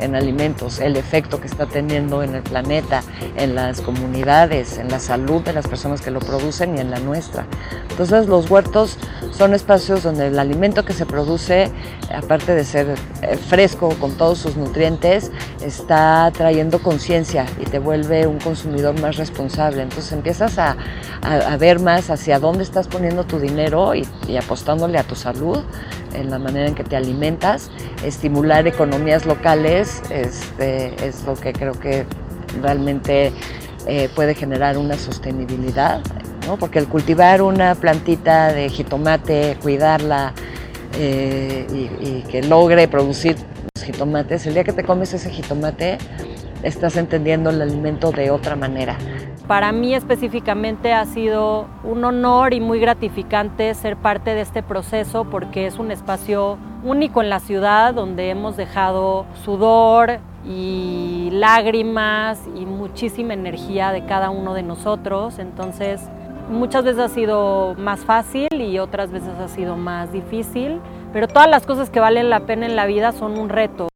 En alimentos, el efecto que está teniendo en el planeta, en las comunidades, en la salud de las personas que lo producen y en la nuestra. Entonces los huertos son espacios donde el alimento que se produce, aparte de ser eh, fresco con todos sus nutrientes, está trayendo conciencia y te vuelve un consumidor más responsable. Entonces empiezas a, ver más hacia dónde estás poniendo tu dinero y apostándole a tu salud en la manera en que te alimentas, estimular economías locales este, es lo que creo que realmente eh, puede generar una sostenibilidad, ¿no? porque el cultivar una plantita de jitomate, cuidarla eh, y, y que logre producir los jitomates, el día que te comes ese jitomate estás entendiendo el alimento de otra manera. Para mí específicamente ha sido un honor y muy gratificante ser parte de este proceso porque es un espacio único en la ciudad donde hemos dejado sudor y lágrimas y muchísima energía de cada uno de nosotros. Entonces, muchas veces ha sido más fácil y otras veces ha sido más difícil, pero todas las cosas que valen la pena en la vida son un reto.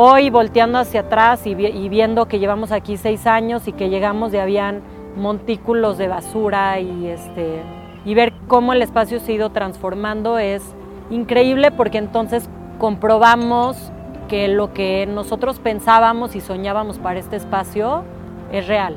Hoy volteando hacia atrás y, viendo que llevamos aquí seis años y que llegamos y habían montículos de basura y, este, y ver cómo el espacio se ha ido transformando es increíble porque entonces comprobamos que lo que nosotros pensábamos y soñábamos para este espacio es real.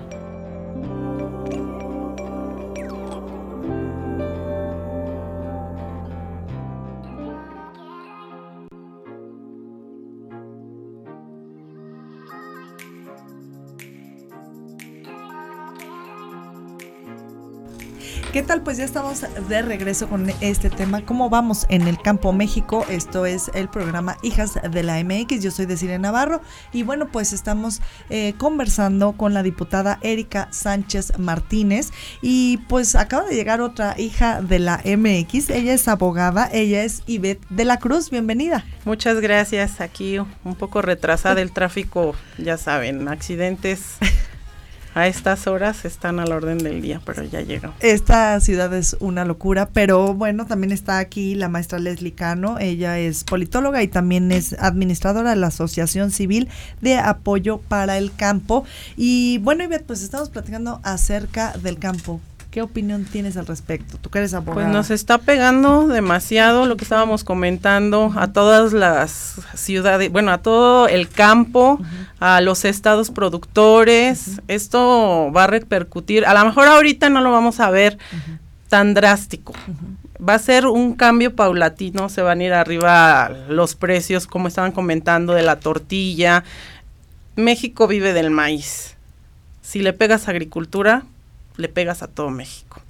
¿Qué tal? Pues ya estamos de regreso con este tema. ¿Cómo vamos en el campo México? Esto es el programa Hijas de la MX. Yo soy Desiree Navarro y bueno, pues estamos eh, conversando con la diputada Erika Sánchez Martínez y pues acaba de llegar otra hija de la MX. Ella es abogada, ella es Ivette de la Cruz. Bienvenida. Muchas gracias. Aquí un poco retrasada el tráfico, ya saben, accidentes a estas horas están al orden del día, pero ya llegó. Esta ciudad es una locura, pero bueno, también está aquí la maestra Leslie Cano, ella es politóloga y también es administradora de la Asociación Civil de Apoyo para el Campo. Y bueno, Ivette, pues estamos platicando acerca del campo. ¿Qué opinión tienes al respecto? Tú que eres abogada. Pues nos está pegando demasiado lo que estábamos comentando a todas las ciudades, bueno, a todo el campo, a los estados productores. Esto va a repercutir, a lo mejor ahorita no lo vamos a ver tan drástico. Va a ser un cambio paulatino, se van a ir arriba los precios, como estaban comentando, de la tortilla. México vive del maíz. Si le pegas agricultura, le pegas a todo México.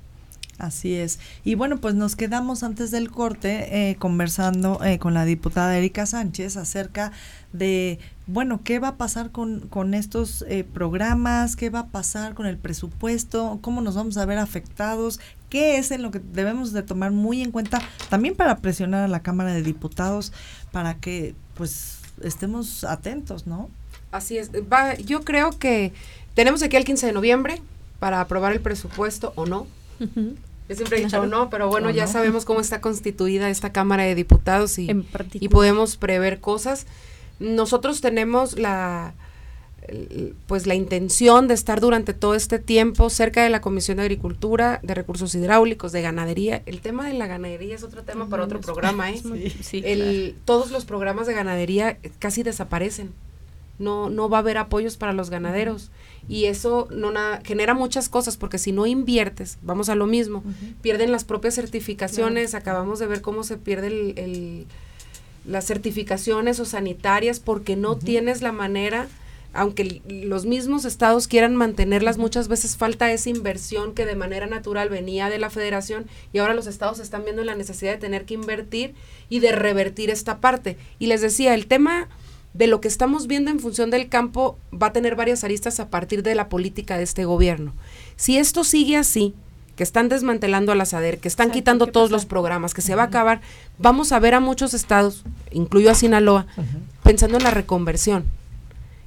Así es. Y bueno, pues nos quedamos antes del corte eh, conversando eh, con la diputada Erika Sánchez acerca de, bueno, qué va a pasar con, con estos eh, programas, qué va a pasar con el presupuesto, cómo nos vamos a ver afectados, qué es en lo que debemos de tomar muy en cuenta también para presionar a la Cámara de Diputados para que pues estemos atentos, ¿no? Así es. Va, yo creo que tenemos aquí el 15 de noviembre para aprobar el presupuesto o no. Yo siempre he dicho no, pero bueno, ya sabemos cómo está constituida esta Cámara de Diputados y, y podemos prever cosas. Nosotros tenemos la pues la intención de estar durante todo este tiempo cerca de la Comisión de Agricultura, de Recursos Hidráulicos, de Ganadería. El tema de la ganadería es otro tema para otro programa, ¿eh? el, Todos los programas de ganadería casi desaparecen. No, no va a haber apoyos para los ganaderos y eso no nada, genera muchas cosas porque si no inviertes, vamos a lo mismo, pierden las propias certificaciones, acabamos de ver cómo se pierde el, las certificaciones o sanitarias porque no tienes la manera aunque los mismos estados quieran mantenerlas, muchas veces falta esa inversión que de manera natural venía de la federación y ahora los estados están viendo la necesidad de tener que invertir y de revertir esta parte. Y les decía, el tema de lo que estamos viendo en función del campo va a tener varias aristas a partir de la política de este gobierno. Si esto sigue así, que están desmantelando a la SADER, que están quitando todos los programas, que se va a acabar, vamos a ver a muchos estados, incluyo a Sinaloa, pensando en la reconversión.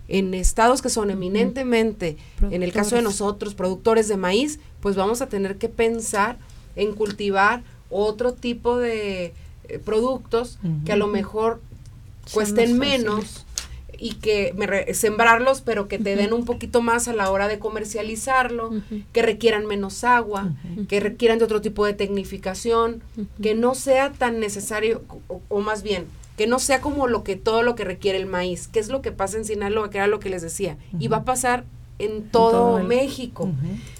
En estados que son eminentemente, en el caso de nosotros, productores de maíz, pues vamos a tener que pensar en cultivar otro tipo de eh, productos que a lo mejor cuesten menos y que sembrarlos, pero que te den un poquito más a la hora de comercializarlo, que requieran menos agua, que requieran de otro tipo de tecnificación, que no sea tan necesario, o, más bien, que no sea como lo que todo lo que requiere el maíz, que es lo que pasa en Sinaloa, que era lo que les decía, y va a pasar en todo, México.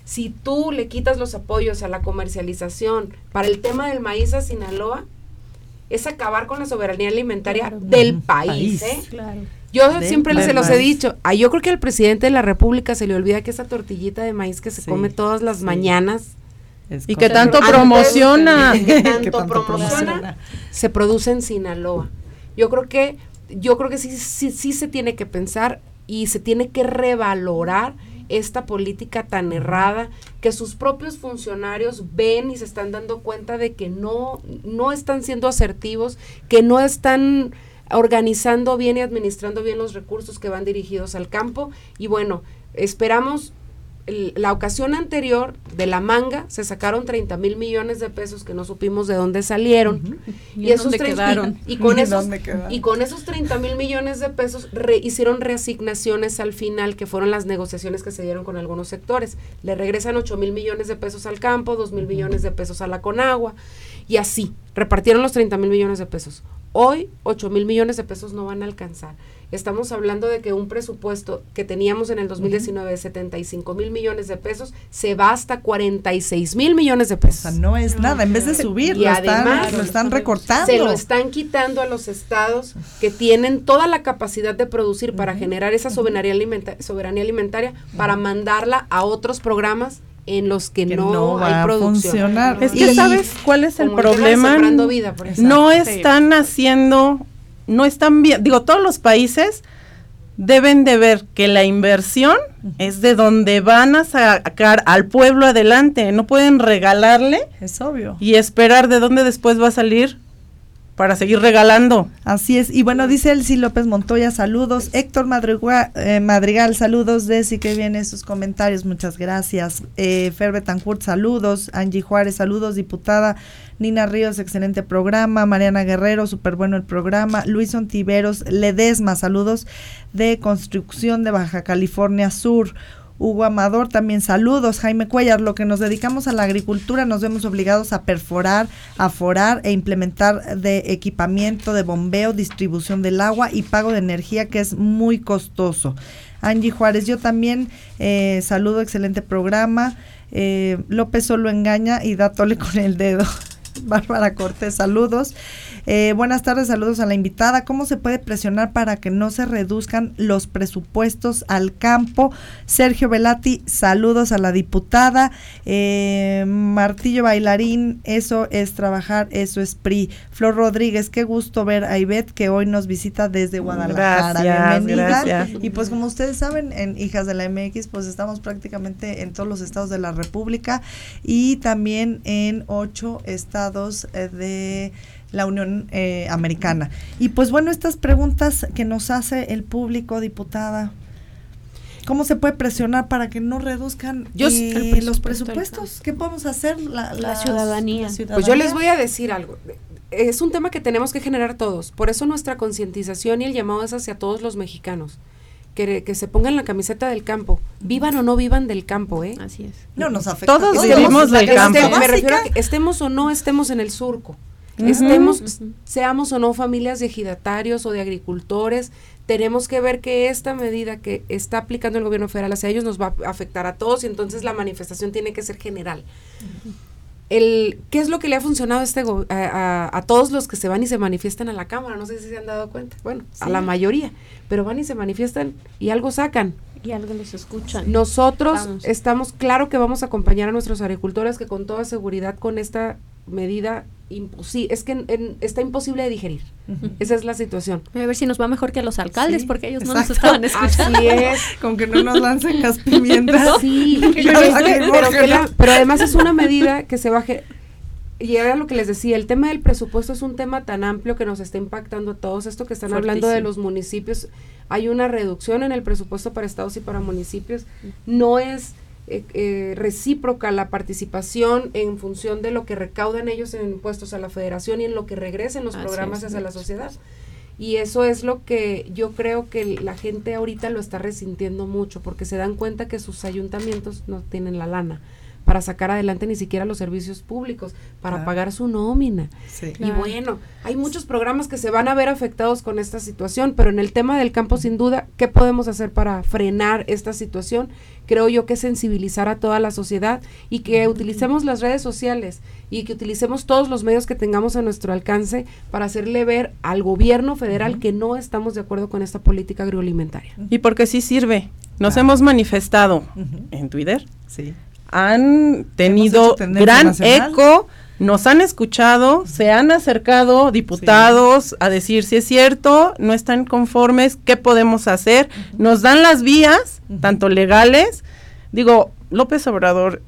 Si tú le quitas los apoyos a la comercialización para el tema del maíz a Sinaloa, es acabar con la soberanía alimentaria del país. ¿eh? Yo siempre se los he dicho, ah, yo creo que al presidente de la República se le olvida que esa tortillita de maíz que se come todas las mañanas y que tanto promociona, que tanto, promociona, se produce en Sinaloa. Yo creo que yo creo que sí, sí, sí se tiene que pensar y se tiene que revalorar esta política tan errada que sus propios funcionarios ven y se están dando cuenta de que no, no están siendo asertivos, que no están organizando bien y administrando bien los recursos que van dirigidos al campo. Y bueno, esperamos la ocasión anterior de la manga se sacaron 30 mil millones de pesos que no supimos de dónde salieron. Y, esos quedaron y, con esos y con esos 30 mil millones de pesos hicieron reasignaciones al final que fueron las negociaciones que se dieron con algunos sectores. Le regresan 8 mil millones de pesos al campo 2 mil millones de pesos a la Conagua y así repartieron los 30 mil millones de pesos. Hoy 8 mil millones de pesos no van a alcanzar Estamos hablando de que un presupuesto que teníamos en el 2019 de 75 mil millones de pesos se va hasta 46 mil millones de pesos. O sea, no es nada, en vez de subir, y lo, además, están, lo están recortando. Se lo están quitando a los estados que tienen toda la capacidad de producir para generar esa soberanía, soberanía alimentaria para mandarla a otros programas en los que, no, hay producción. Es que sabes cuál es el problema. no están haciendo, no están bien, digo, todos los países deben de ver que la inversión es de donde van a sacar al pueblo adelante, no pueden regalarle. Es obvio. Y esperar de dónde después va a salir para seguir regalando. Así es. Y bueno, dice Elsie López Montoya, saludos. Héctor eh, Madrigal, saludos. Desi, que vienen sus comentarios, muchas gracias. Eh, Fer Betancourt, saludos. Angie Juárez, saludos. Diputada Nina Ríos, excelente programa. Mariana Guerrero, súper bueno el programa. Luis Ontiveros, Ledesma, saludos de Construcción de Baja California Sur. Hugo Amador, también saludos. Jaime Cuellar, lo que nos dedicamos a la agricultura nos vemos obligados a perforar, a forar e implementar de equipamiento de bombeo, distribución del agua y pago de energía que es muy costoso. Angie Juárez, yo también eh, saludo, excelente programa. Eh, López solo engaña y da tole con el dedo. Bárbara Cortés, saludos. Eh, buenas tardes, saludos a la invitada. ¿Cómo se puede presionar para que no se reduzcan los presupuestos al campo? Sergio Velati, saludos a la diputada. Eh, Martillo Bailarín, eso es trabajar, eso es PRI. Flor Rodríguez, qué gusto ver a Ivette que hoy nos visita desde Guadalajara. Gracias, Gracias. Y pues como ustedes saben, en Hijas de la MX, pues estamos prácticamente en todos los estados de la República y también en ocho estados eh, de la Unión eh, Americana. Y pues bueno, estas preguntas que nos hace el público, diputada, ¿cómo se puede presionar para que no reduzcan eh, los presupuestos? ¿Qué podemos hacer la, ciudadanía? Pues yo les voy a decir algo. Es un tema que tenemos que generar todos. Por eso nuestra concientización y el llamado es hacia todos los mexicanos. Que, que, se pongan la camiseta del campo, vivan o no vivan del campo, ¿eh? Así es. No nos afecta. Todos vivimos del campo. me refiero a que estemos o no estemos en el surco. Estemos, seamos o no familias de ejidatarios o de agricultores, tenemos que ver que esta medida que está aplicando el gobierno federal hacia ellos nos va a afectar a todos y entonces la manifestación tiene que ser general. El, ¿Qué es lo que le ha funcionado a, este a, todos los que se van y se manifiestan a la Cámara? No sé si se han dado cuenta. Bueno, a la mayoría, pero van y se manifiestan y algo sacan. Y algo les escuchan. Nosotros estamos, claro que vamos a acompañar a nuestros agricultores que con toda seguridad con esta medida imposible, es que está imposible de digerir. Esa es la situación. Voy a ver si nos va mejor que a los alcaldes, porque ellos no nos estaban escuchando. Así es. Con que no nos lancen gas pimientas. Sí, pero, además es una medida que se baje. Y era lo que les decía, el tema del presupuesto es un tema tan amplio que nos está impactando a todos. Esto que están hablando de los municipios, hay una reducción en el presupuesto para estados y para municipios. No es eh, eh, recíproca la participación en función de lo que recaudan ellos en impuestos a la federación y en lo que regresen los programas hacia la sociedad. Y eso es lo que yo creo que la gente ahorita lo está resintiendo mucho, porque se dan cuenta que sus ayuntamientos no tienen la lana para sacar adelante ni siquiera los servicios públicos, para pagar su nómina. Y bueno, hay muchos programas que se van a ver afectados con esta situación, pero en el tema del campo, sin duda, ¿qué podemos hacer para frenar esta situación? Creo yo que sensibilizar a toda la sociedad y que utilicemos las redes sociales y que utilicemos todos los medios que tengamos a nuestro alcance para hacerle ver al gobierno federal que no estamos de acuerdo con esta política agroalimentaria. Y porque sí sirve. Nos hemos manifestado en Twitter. Sí han tenido gran eco, nos han escuchado, se han acercado diputados a decir si es cierto, no están conformes, qué podemos hacer, nos dan las vías, tanto legales, digo, López Obrador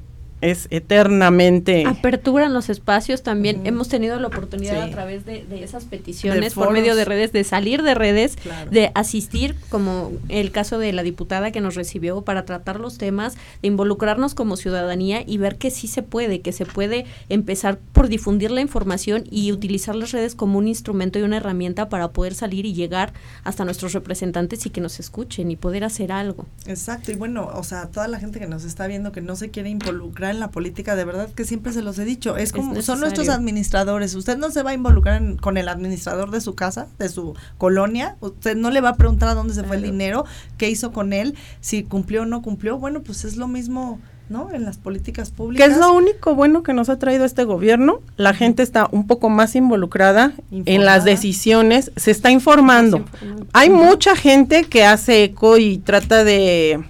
es eternamente. Aperturan los espacios también. Hemos tenido la oportunidad a través de, esas peticiones, por medio de redes, de salir de redes, de asistir, como el caso de la diputada que nos recibió para tratar los temas, de involucrarnos como ciudadanía y ver que sí se puede, que se puede empezar por difundir la información y utilizar las redes como un instrumento y una herramienta para poder salir y llegar hasta nuestros representantes y que nos escuchen y poder hacer algo. Exacto, y bueno, o sea, toda la gente que nos está viendo que no se quiere involucrar en la política, de verdad que siempre se los he dicho, es como son nuestros administradores, usted no se va a involucrar con el administrador de su casa, de su colonia, usted no le va a preguntar a dónde se fue el dinero, qué hizo con él, si cumplió o no cumplió, bueno, pues es lo mismo ¿no? En las políticas públicas. Que es lo único bueno que nos ha traído este gobierno. La gente está un poco más involucrada en las decisiones, se está informando. Hay mucha gente que hace eco y trata de,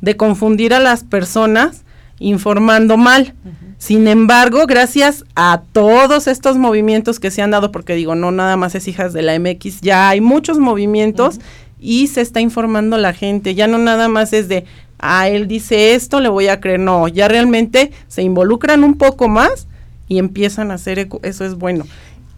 de confundir a las personas informando mal. Sin embargo, gracias a todos estos movimientos que se han dado, porque digo, no nada más es hijas de la MX, ya hay muchos movimientos y se está informando la gente, ya no nada más es de, ah, él dice esto, le voy a creer, no, ya realmente se involucran un poco más y empiezan a hacer, eso es bueno.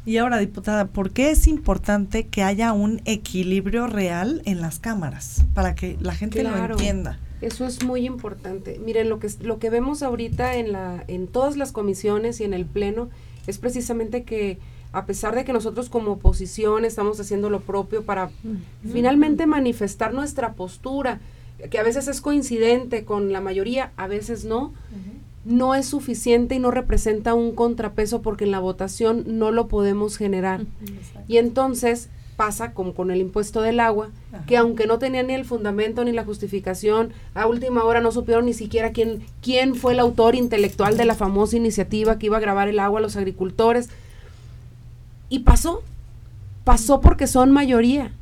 Y ahora, diputada, ¿por qué es importante que haya un equilibrio real en las cámaras para que la gente lo entienda? Eso es muy importante. Miren, lo que lo que vemos ahorita en la en todas las comisiones y en el pleno es precisamente que a pesar de que nosotros como oposición estamos haciendo lo propio para finalmente manifestar nuestra postura, que a veces es coincidente con la mayoría, a veces no, no es suficiente y no representa un contrapeso porque en la votación no lo podemos generar. Y entonces pasa como con el impuesto del agua, que aunque no tenía ni el fundamento ni la justificación, a última hora no supieron ni siquiera quién, quién fue el autor intelectual de la famosa iniciativa que iba a grabar el agua a los agricultores. Y pasó, pasó porque son mayoría.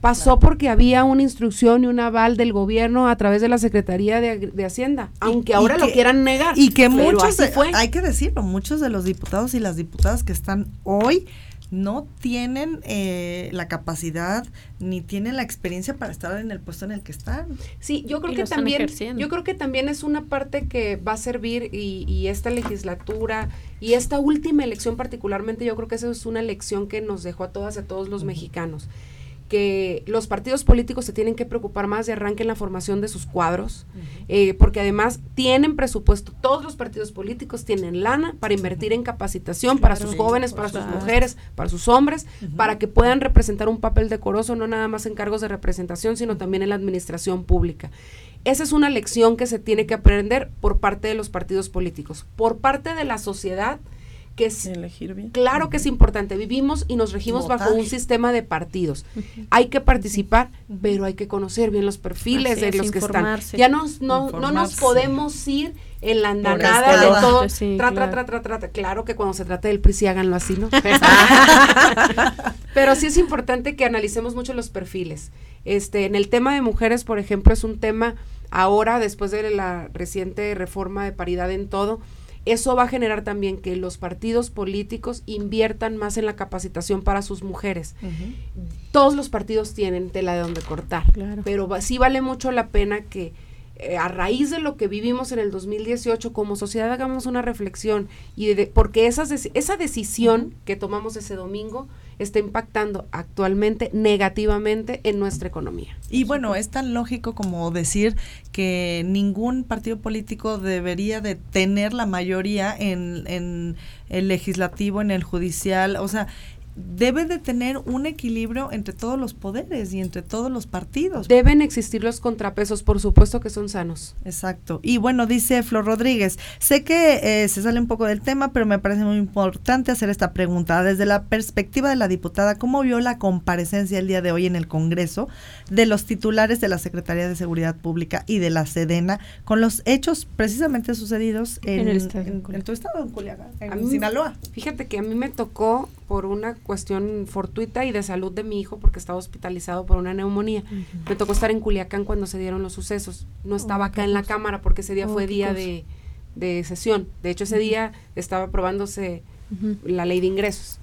Pasó porque había una instrucción y un aval del gobierno a través de la Secretaría de, Hacienda, aunque ahora lo quieran negar. Y que muchos, hay que decirlo, muchos de los diputados y las diputadas que están hoy no tienen eh, la capacidad ni tienen la experiencia para estar en el puesto en el que están. Sí, yo creo que también, yo creo que también es una parte que va a servir y, y, esta legislatura y esta última elección particularmente, yo creo que esa es una elección que nos dejó a todas y a todos los mexicanos que los partidos políticos se tienen que preocupar más de arranque en la formación de sus cuadros, eh, porque además tienen presupuesto, todos los partidos políticos tienen lana para invertir en capacitación para sus jóvenes, para sus mujeres, para sus hombres, para que puedan representar un papel decoroso, no nada más en cargos de representación, sino también en la administración pública. Esa es una lección que se tiene que aprender por parte de los partidos políticos. Por parte de la sociedad, que es elegir bien. claro que es importante. Vivimos y nos regimos bajo un sistema de partidos. Hay que participar, pero hay que conocer bien los perfiles de los que están. Ya nos, no, no nos podemos ir en la andanada de todo. trata, trata, Claro que cuando se trata del PRI sí háganlo así, ¿no? pero sí es importante que analicemos mucho los perfiles. Este, en el tema de mujeres, por ejemplo, es un tema ahora, después de la reciente reforma de paridad en todo, eso va a generar también que los partidos políticos inviertan más en la capacitación para sus mujeres. Todos los partidos tienen tela de donde cortar, pero sí vale mucho la pena que eh, a raíz de lo que vivimos en el 2018 como sociedad hagamos una reflexión y porque esa decisión que tomamos ese domingo está impactando actualmente negativamente en nuestra economía. Y bueno, es tan lógico como decir que ningún partido político debería de tener la mayoría en, en el legislativo, en el judicial, o sea, debe de tener un equilibrio entre todos los poderes y entre todos los partidos. Deben existir los contrapesos, por supuesto que son sanos. Exacto. Y bueno, dice Flor Rodríguez, sé que eh, se sale un poco del tema, pero me parece muy importante hacer esta pregunta. Desde la perspectiva de la diputada, ¿cómo vio la comparecencia el día de hoy en el Congreso de los titulares de la Secretaría de Seguridad Pública y de la Sedena con los hechos precisamente sucedidos en, el en, tu estado, en Culiacán, en Sinaloa? Fíjate que a mí me tocó por una cuestión fortuita y de salud de mi hijo porque estaba hospitalizado por una neumonía. Me tocó estar en Culiacán cuando se dieron los sucesos. No estaba acá en la cámara porque ese día fue día de, sesión. De hecho, ese día estaba aprobándose la ley de ingresos.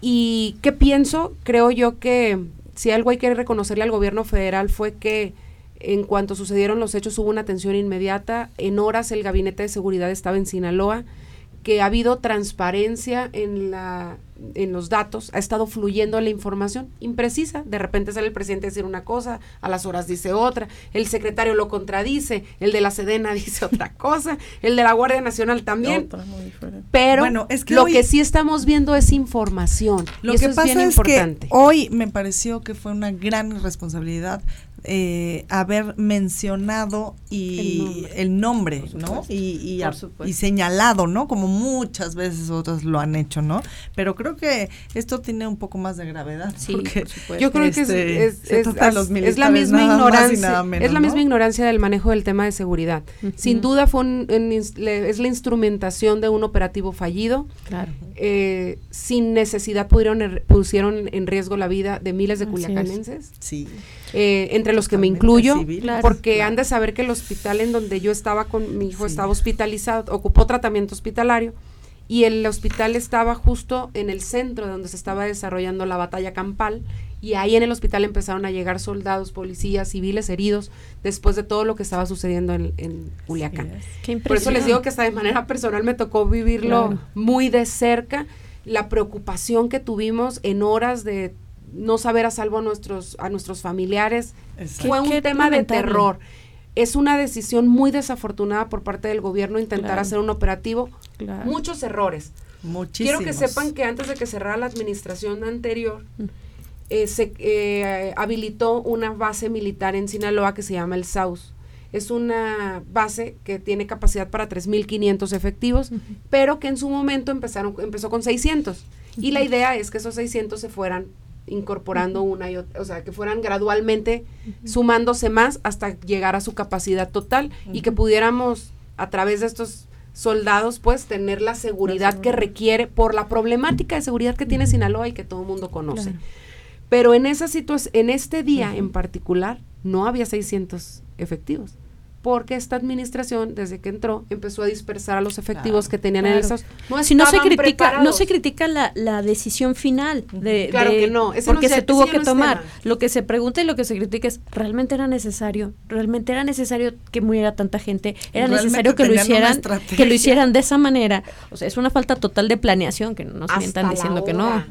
¿Y qué pienso? Creo yo que si algo hay que reconocerle al gobierno federal fue que en cuanto sucedieron los hechos hubo una atención inmediata. En horas el gabinete de seguridad estaba en Sinaloa que ha habido transparencia en la en los datos, ha estado fluyendo la información imprecisa. De repente sale el presidente a decir una cosa, a las horas dice otra, el secretario lo contradice, el de la Sedena dice otra cosa, el de la Guardia Nacional también. Pero bueno, es que lo que sí estamos viendo es información. Lo que pasa es, que hoy me pareció que fue una gran responsabilidad eh, haber mencionado y el nombre, ¿no? Y, y, señalado, ¿no? Como muchas veces otros lo han hecho, ¿no? Pero creo que esto tiene un poco más de gravedad. Sí, porque Yo creo que es, este, la misma ignorancia, es la misma ignorancia del manejo del tema de seguridad. Sin duda fue es la instrumentación de un operativo fallido. Claro. Eh, sin necesidad pudieron, er, pusieron en riesgo la vida de miles de culiacanenses. Sí. Eh, entre los que me incluyo, porque han de saber que el hospital en donde yo estaba con mi hijo estaba hospitalizado, ocupó tratamiento hospitalario y el hospital estaba justo en el centro de donde se estaba desarrollando la batalla campal y ahí en el hospital empezaron a llegar soldados, policías, civiles heridos después de todo lo que estaba sucediendo en, en Culiacán. Por eso les digo que hasta de manera personal me tocó vivirlo muy de cerca, la preocupación que tuvimos en horas de no saber a salvo a nuestros, a nuestros familiares, fue un tema de terror. Es una decisión muy desafortunada por parte del gobierno intentar hacer un operativo. Muchos errores. Quiero que sepan que antes de que cerrara la administración anterior, mm. Eh, se eh, habilitó una base militar en Sinaloa que se llama el SAUS. Es una base que tiene capacidad para 3.500 efectivos, pero que en su momento empezaron, empezó con 600. Y la idea es que esos 600 se fueran incorporando una y otra, o sea, que fueran gradualmente sumándose más hasta llegar a su capacidad total y que pudiéramos a través de estos soldados pues tener la seguridad que requiere por la problemática de seguridad que tiene Sinaloa y que todo el mundo conoce. Pero en esa en este día en particular, no había 600 efectivos porque esta administración desde que entró empezó a dispersar a los efectivos que tenían en esos no si no se critica no se critica la, la decisión final de claro que no porque se, tuvo que tomar. lo que se pregunta y lo que se critica es realmente era necesario realmente era necesario que muriera tanta gente era necesario que lo hicieran que lo hicieran de esa manera o sea es una falta total de planeación que no nos están diciendo que no. a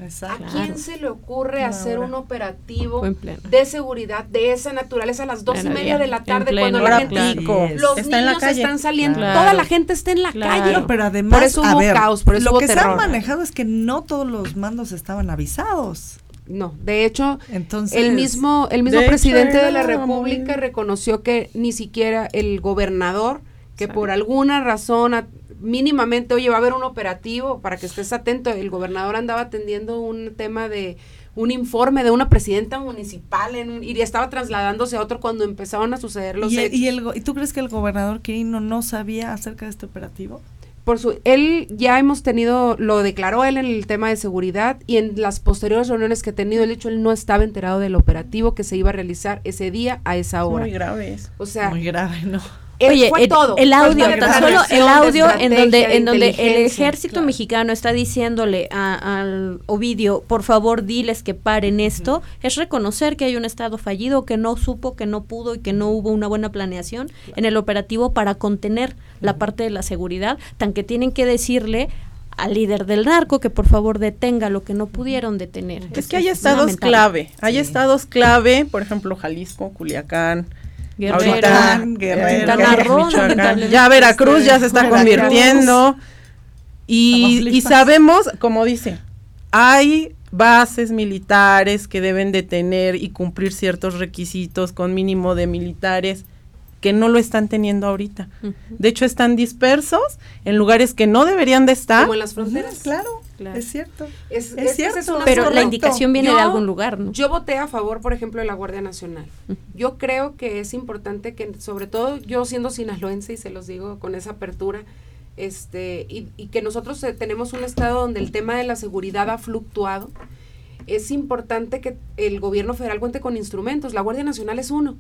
quién se le ocurre hacer un operativo de seguridad de esa naturaleza a las dos y media de la tarde cuando la gente los niños están saliendo, toda la gente está en la calle. pero además, por eso hubo caos, por eso lo que se ha manejado es que no todos los mandos estaban avisados. No, de hecho, Entonces, el mismo, el mismo presidente de la República reconoció que ni siquiera el gobernador, que por alguna razón mínimamente, oye, va a haber un operativo para que estés atento, el gobernador andaba atendiendo un tema de un informe de una presidenta municipal en, y estaba trasladándose a otro cuando empezaron a suceder los ¿Y, hechos. ¿Y, el, ¿Y tú crees que el gobernador Quirino no sabía acerca de este operativo? Por su, él ya hemos tenido, lo declaró él en el tema de seguridad y en las posteriores reuniones que ha tenido, el hecho él no estaba enterado del operativo que se iba a realizar ese día a esa hora. Muy grave eso. O sea, muy grave, ¿no? Oye, el, todo. el audio, tan solo el audio en donde, en donde el ejército mexicano está diciéndole al Ovidio, por favor diles que paren esto, es reconocer que hay un estado fallido, que no supo, que no pudo y que no hubo una buena planeación en el operativo para contener la parte de la seguridad, tan que tienen que decirle al líder del narco que por favor detenga lo que no pudieron detener. Es, que hay estados clave, hay estados clave, por ejemplo Jalisco, Culiacán, Guerrero, ya Veracruz ya se está convirtiendo. Y, y sabemos, como dice, hay bases militares que deben de tener y cumplir ciertos requisitos con mínimo de militares que no lo están teniendo ahorita. De hecho, están dispersos en lugares que no deberían de estar. Como en las fronteras. claro, es cierto. Es, cierto. Pero la indicación viene de algún lugar, ¿no? Yo voté a favor, por ejemplo, de la Guardia Nacional. Yo creo que es importante que, sobre todo yo siendo sinaloense, y se los digo con esa apertura, este y, y que nosotros eh, tenemos un estado donde el tema de la seguridad ha fluctuado, es importante que el gobierno federal cuente con instrumentos. La Guardia Nacional es uno.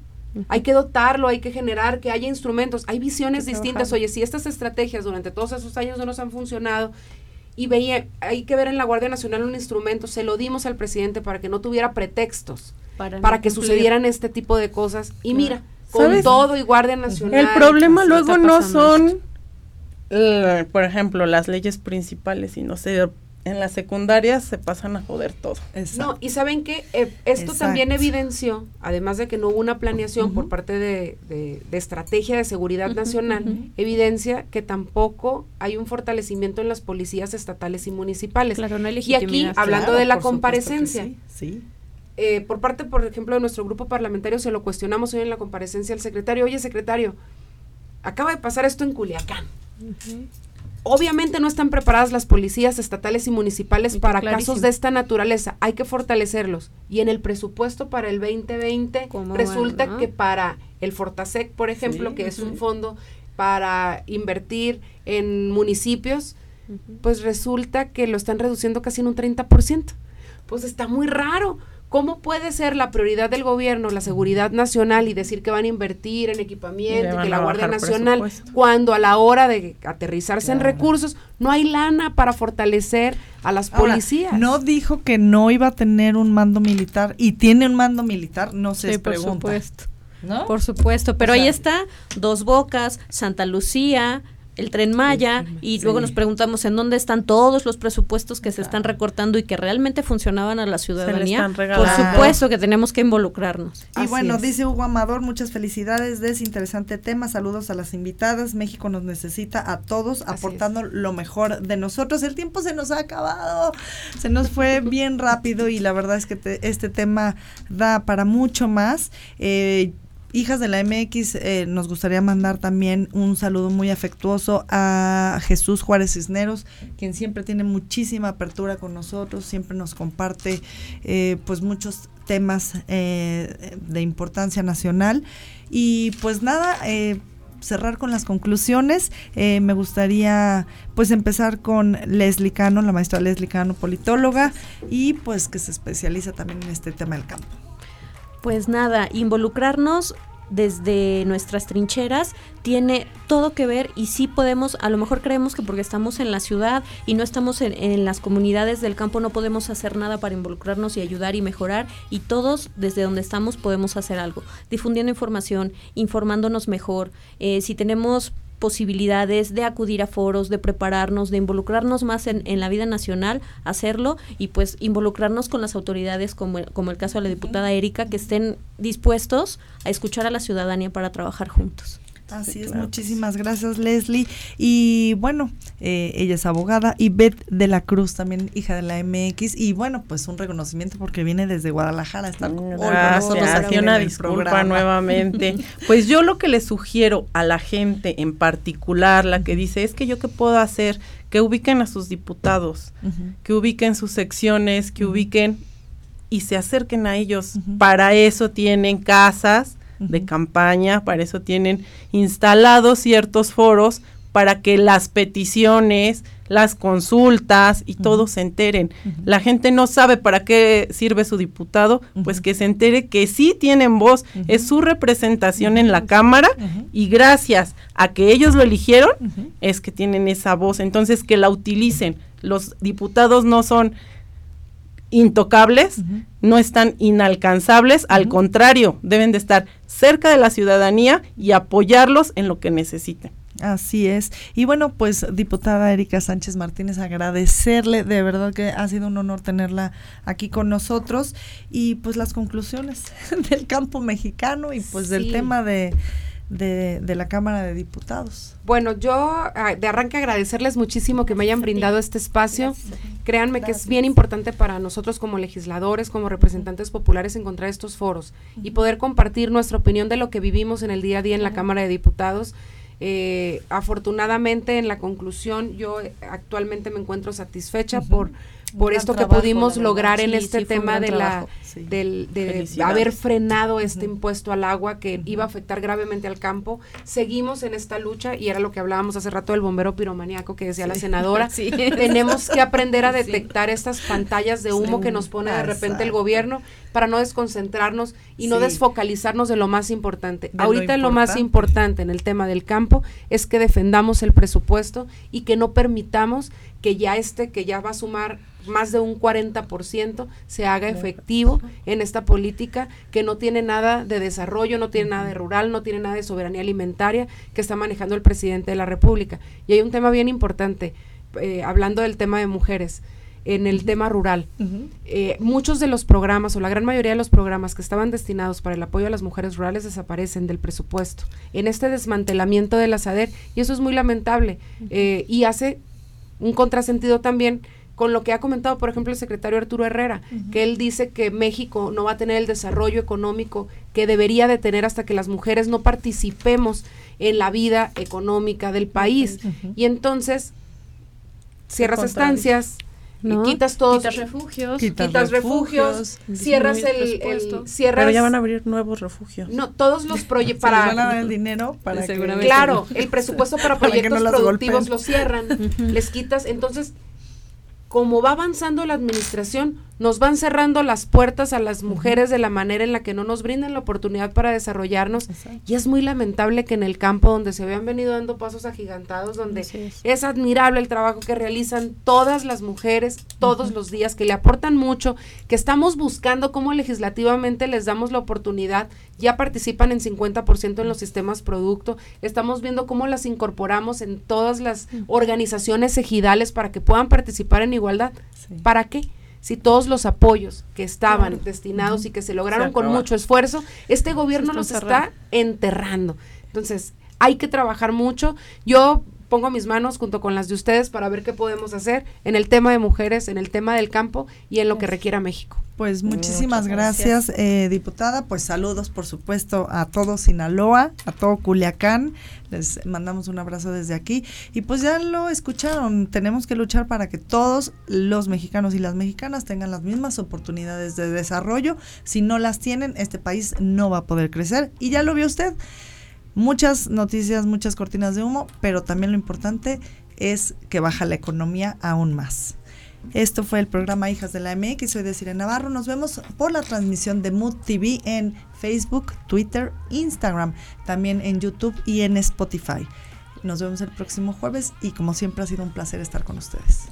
Hay que dotarlo, hay que generar que haya instrumentos, hay visiones distintas. Oye, si estas estrategias durante todos esos años no nos han funcionado y veía, hay que ver en la Guardia Nacional un instrumento, se lo dimos al presidente para que no tuviera pretextos, para, que sucedieran este tipo de cosas. Y mira, con todo y Guardia Nacional. El problema luego no son, eh, por ejemplo, las leyes principales, sino se en las secundarias se pasan a joder todo. No, y saben que eh, esto también evidenció, además de que no hubo una planeación por parte de, de, estrategia de seguridad nacional, evidencia que tampoco hay un fortalecimiento en las policías estatales y municipales. Claro, no y aquí, hablando de la comparecencia, sí, eh, por parte, por ejemplo, de nuestro grupo parlamentario, se lo cuestionamos hoy en la comparecencia al secretario, oye secretario, acaba de pasar esto en Culiacán. Obviamente no están preparadas las policías estatales y municipales para casos de esta naturaleza. Hay que fortalecerlos. Y en el presupuesto para el 2020 resulta que para el Fortasec, por ejemplo, que es un fondo para invertir en municipios, pues resulta que lo están reduciendo casi en un 30%. Pues está muy raro ¿Cómo puede ser la prioridad del gobierno la seguridad nacional y decir que van a invertir en equipamiento y, que la Guardia Nacional, cuando a la hora de aterrizarse en recursos no hay lana para fortalecer a las policías? No dijo que no iba a tener un mando militar y tiene un mando militar, no se sí, por supuesto. Por supuesto, pero ahí está Dos Bocas, Santa Lucía, el tren Maya y luego nos preguntamos en dónde están todos los presupuestos que se están recortando y que realmente funcionaban a la ciudadanía. Por supuesto que tenemos que involucrarnos. Y bueno, dice Hugo Amador, muchas felicidades de ese interesante tema. Saludos a las invitadas. México nos necesita a todos aportando lo mejor de nosotros. El tiempo se nos ha acabado. Se nos fue bien rápido y la verdad es que este tema da para mucho más. Eh, Hijas de la MX, eh, nos gustaría mandar también un saludo muy afectuoso a Jesús Juárez Cisneros, quien siempre tiene muchísima apertura con nosotros, siempre nos comparte eh, pues muchos temas eh, de importancia nacional. Y pues nada, cerrar con las conclusiones, me gustaría pues empezar con Leslie Cano, la maestra Leslie Cano, politóloga, y pues que se especializa también en este tema del campo. Pues nada, involucrarnos desde nuestras trincheras tiene todo que ver y sí podemos, a lo mejor creemos que porque estamos en la ciudad y no estamos en, las comunidades del campo no podemos hacer nada para involucrarnos y ayudar y mejorar y todos desde donde estamos podemos hacer algo, difundiendo información, informándonos mejor, eh, si tenemos posibilidades de acudir a foros, de prepararnos, de involucrarnos más en, en la vida nacional, hacerlo y pues involucrarnos con las autoridades como, como el caso de la diputada Erika, que estén dispuestos a escuchar a la ciudadanía para trabajar juntos. Así es, muchísimas gracias Leslie. Y bueno, eh, ella es abogada y Beth de la Cruz, también hija de la MX. Y bueno, pues un reconocimiento porque viene desde Guadalajara a estar con nosotros. una disculpa nuevamente. pues yo lo que le sugiero a la gente en particular, la que dice, es que yo qué puedo hacer, que ubiquen a sus diputados, que ubiquen sus secciones, que ubiquen y se acerquen a ellos. Para eso tienen casas de campaña, para eso tienen instalados ciertos foros para que las peticiones, las consultas y todos se enteren. La gente no sabe para qué sirve su diputado, pues que se entere que sí tienen voz, es su representación en la Cámara y gracias a que ellos lo eligieron es que tienen esa voz. Entonces que la utilicen. Los diputados no son intocables, no están inalcanzables, al contrario, deben de estar cerca de la ciudadanía y apoyarlos en lo que necesiten. Así es. Y bueno, pues diputada Erika Sánchez Martínez, agradecerle, de verdad que ha sido un honor tenerla aquí con nosotros y pues las conclusiones del campo mexicano y pues del tema de de, la Cámara de Diputados. Bueno, yo ah, de arranque agradecerles muchísimo que me hayan brindado este espacio. Créanme que es bien importante para nosotros como legisladores, como representantes populares, encontrar estos foros y poder compartir nuestra opinión de lo que vivimos en el día a día en la Cámara de Diputados. Eh, afortunadamente, en la conclusión, yo actualmente me encuentro satisfecha por por esto que pudimos lograr en este tema de la del, de haber frenado este impuesto al agua que iba a afectar gravemente al campo. Seguimos en esta lucha y era lo que hablábamos hace rato del bombero piromaniaco que decía la senadora. Tenemos que aprender a detectar estas pantallas de humo que nos pone de repente el gobierno para no desconcentrarnos y no desfocalizarnos de lo más importante. Ahorita lo, lo más importante en el tema del campo es que defendamos el presupuesto y que no permitamos que ya este, que ya va a sumar más de un 40% se haga efectivo en esta política que no tiene nada de desarrollo, no tiene nada de rural, no tiene nada de soberanía alimentaria que está manejando el presidente de la República. Y hay un tema bien importante, eh, hablando del tema de mujeres en el tema rural. Eh, muchos de los programas o la gran mayoría de los programas que estaban destinados para el apoyo a las mujeres rurales desaparecen del presupuesto en este desmantelamiento de la SADER y eso es muy lamentable. Eh, y hace un contrasentido también con lo que ha comentado, por ejemplo, el secretario Arturo Herrera, que él dice que México no va a tener el desarrollo económico que debería de tener hasta que las mujeres no participemos en la vida económica del país. Y entonces, cierras estancias, quitas todos. Quitas refugios. Quitas, refugios, cierras el, cierras pero ya van a abrir nuevos refugios. No todos los proyectos para van a dar el dinero para claro el presupuesto para proyectos productivos lo cierran les quitas. Entonces como va avanzando la administración, nos van cerrando las puertas a las mujeres de la manera en la que no nos brindan la oportunidad para desarrollarnos. Y es muy lamentable que en el campo donde se habían venido dando pasos agigantados, donde es. admirable el trabajo que realizan todas las mujeres todos los días, que le aportan mucho, que estamos buscando cómo legislativamente les damos la oportunidad, ya participan en 50% en los sistemas producto, estamos viendo cómo las incorporamos en todas las organizaciones ejidales para que puedan participar en igualdad. ¿Para qué? Si todos los apoyos que estaban destinados y que se lograron con mucho esfuerzo, este gobierno los está enterrando. Entonces, hay que trabajar mucho. Yo pongo mis manos junto con las de ustedes para ver qué podemos hacer en el tema de mujeres, en el tema del campo y en lo que requiera México. Pues muchísimas gracias, eh, diputada. Pues saludos, por supuesto, a todo Sinaloa, a todo Culiacán. Les mandamos un abrazo desde aquí. Y pues ya lo escucharon, tenemos que luchar para que todos los mexicanos y las mexicanas tengan las mismas oportunidades de desarrollo. Si no las tienen, este país no va a poder crecer. Y ya lo vio usted muchas noticias, muchas cortinas de humo, pero también lo importante es que baja la economía aún más. Esto fue el programa Hijas de la MX, soy Desiree Navarro. Nos vemos por la transmisión de Mood TV en Facebook, Twitter, Instagram, también en YouTube y en Spotify. Nos vemos el próximo jueves y como siempre ha sido un placer estar con ustedes.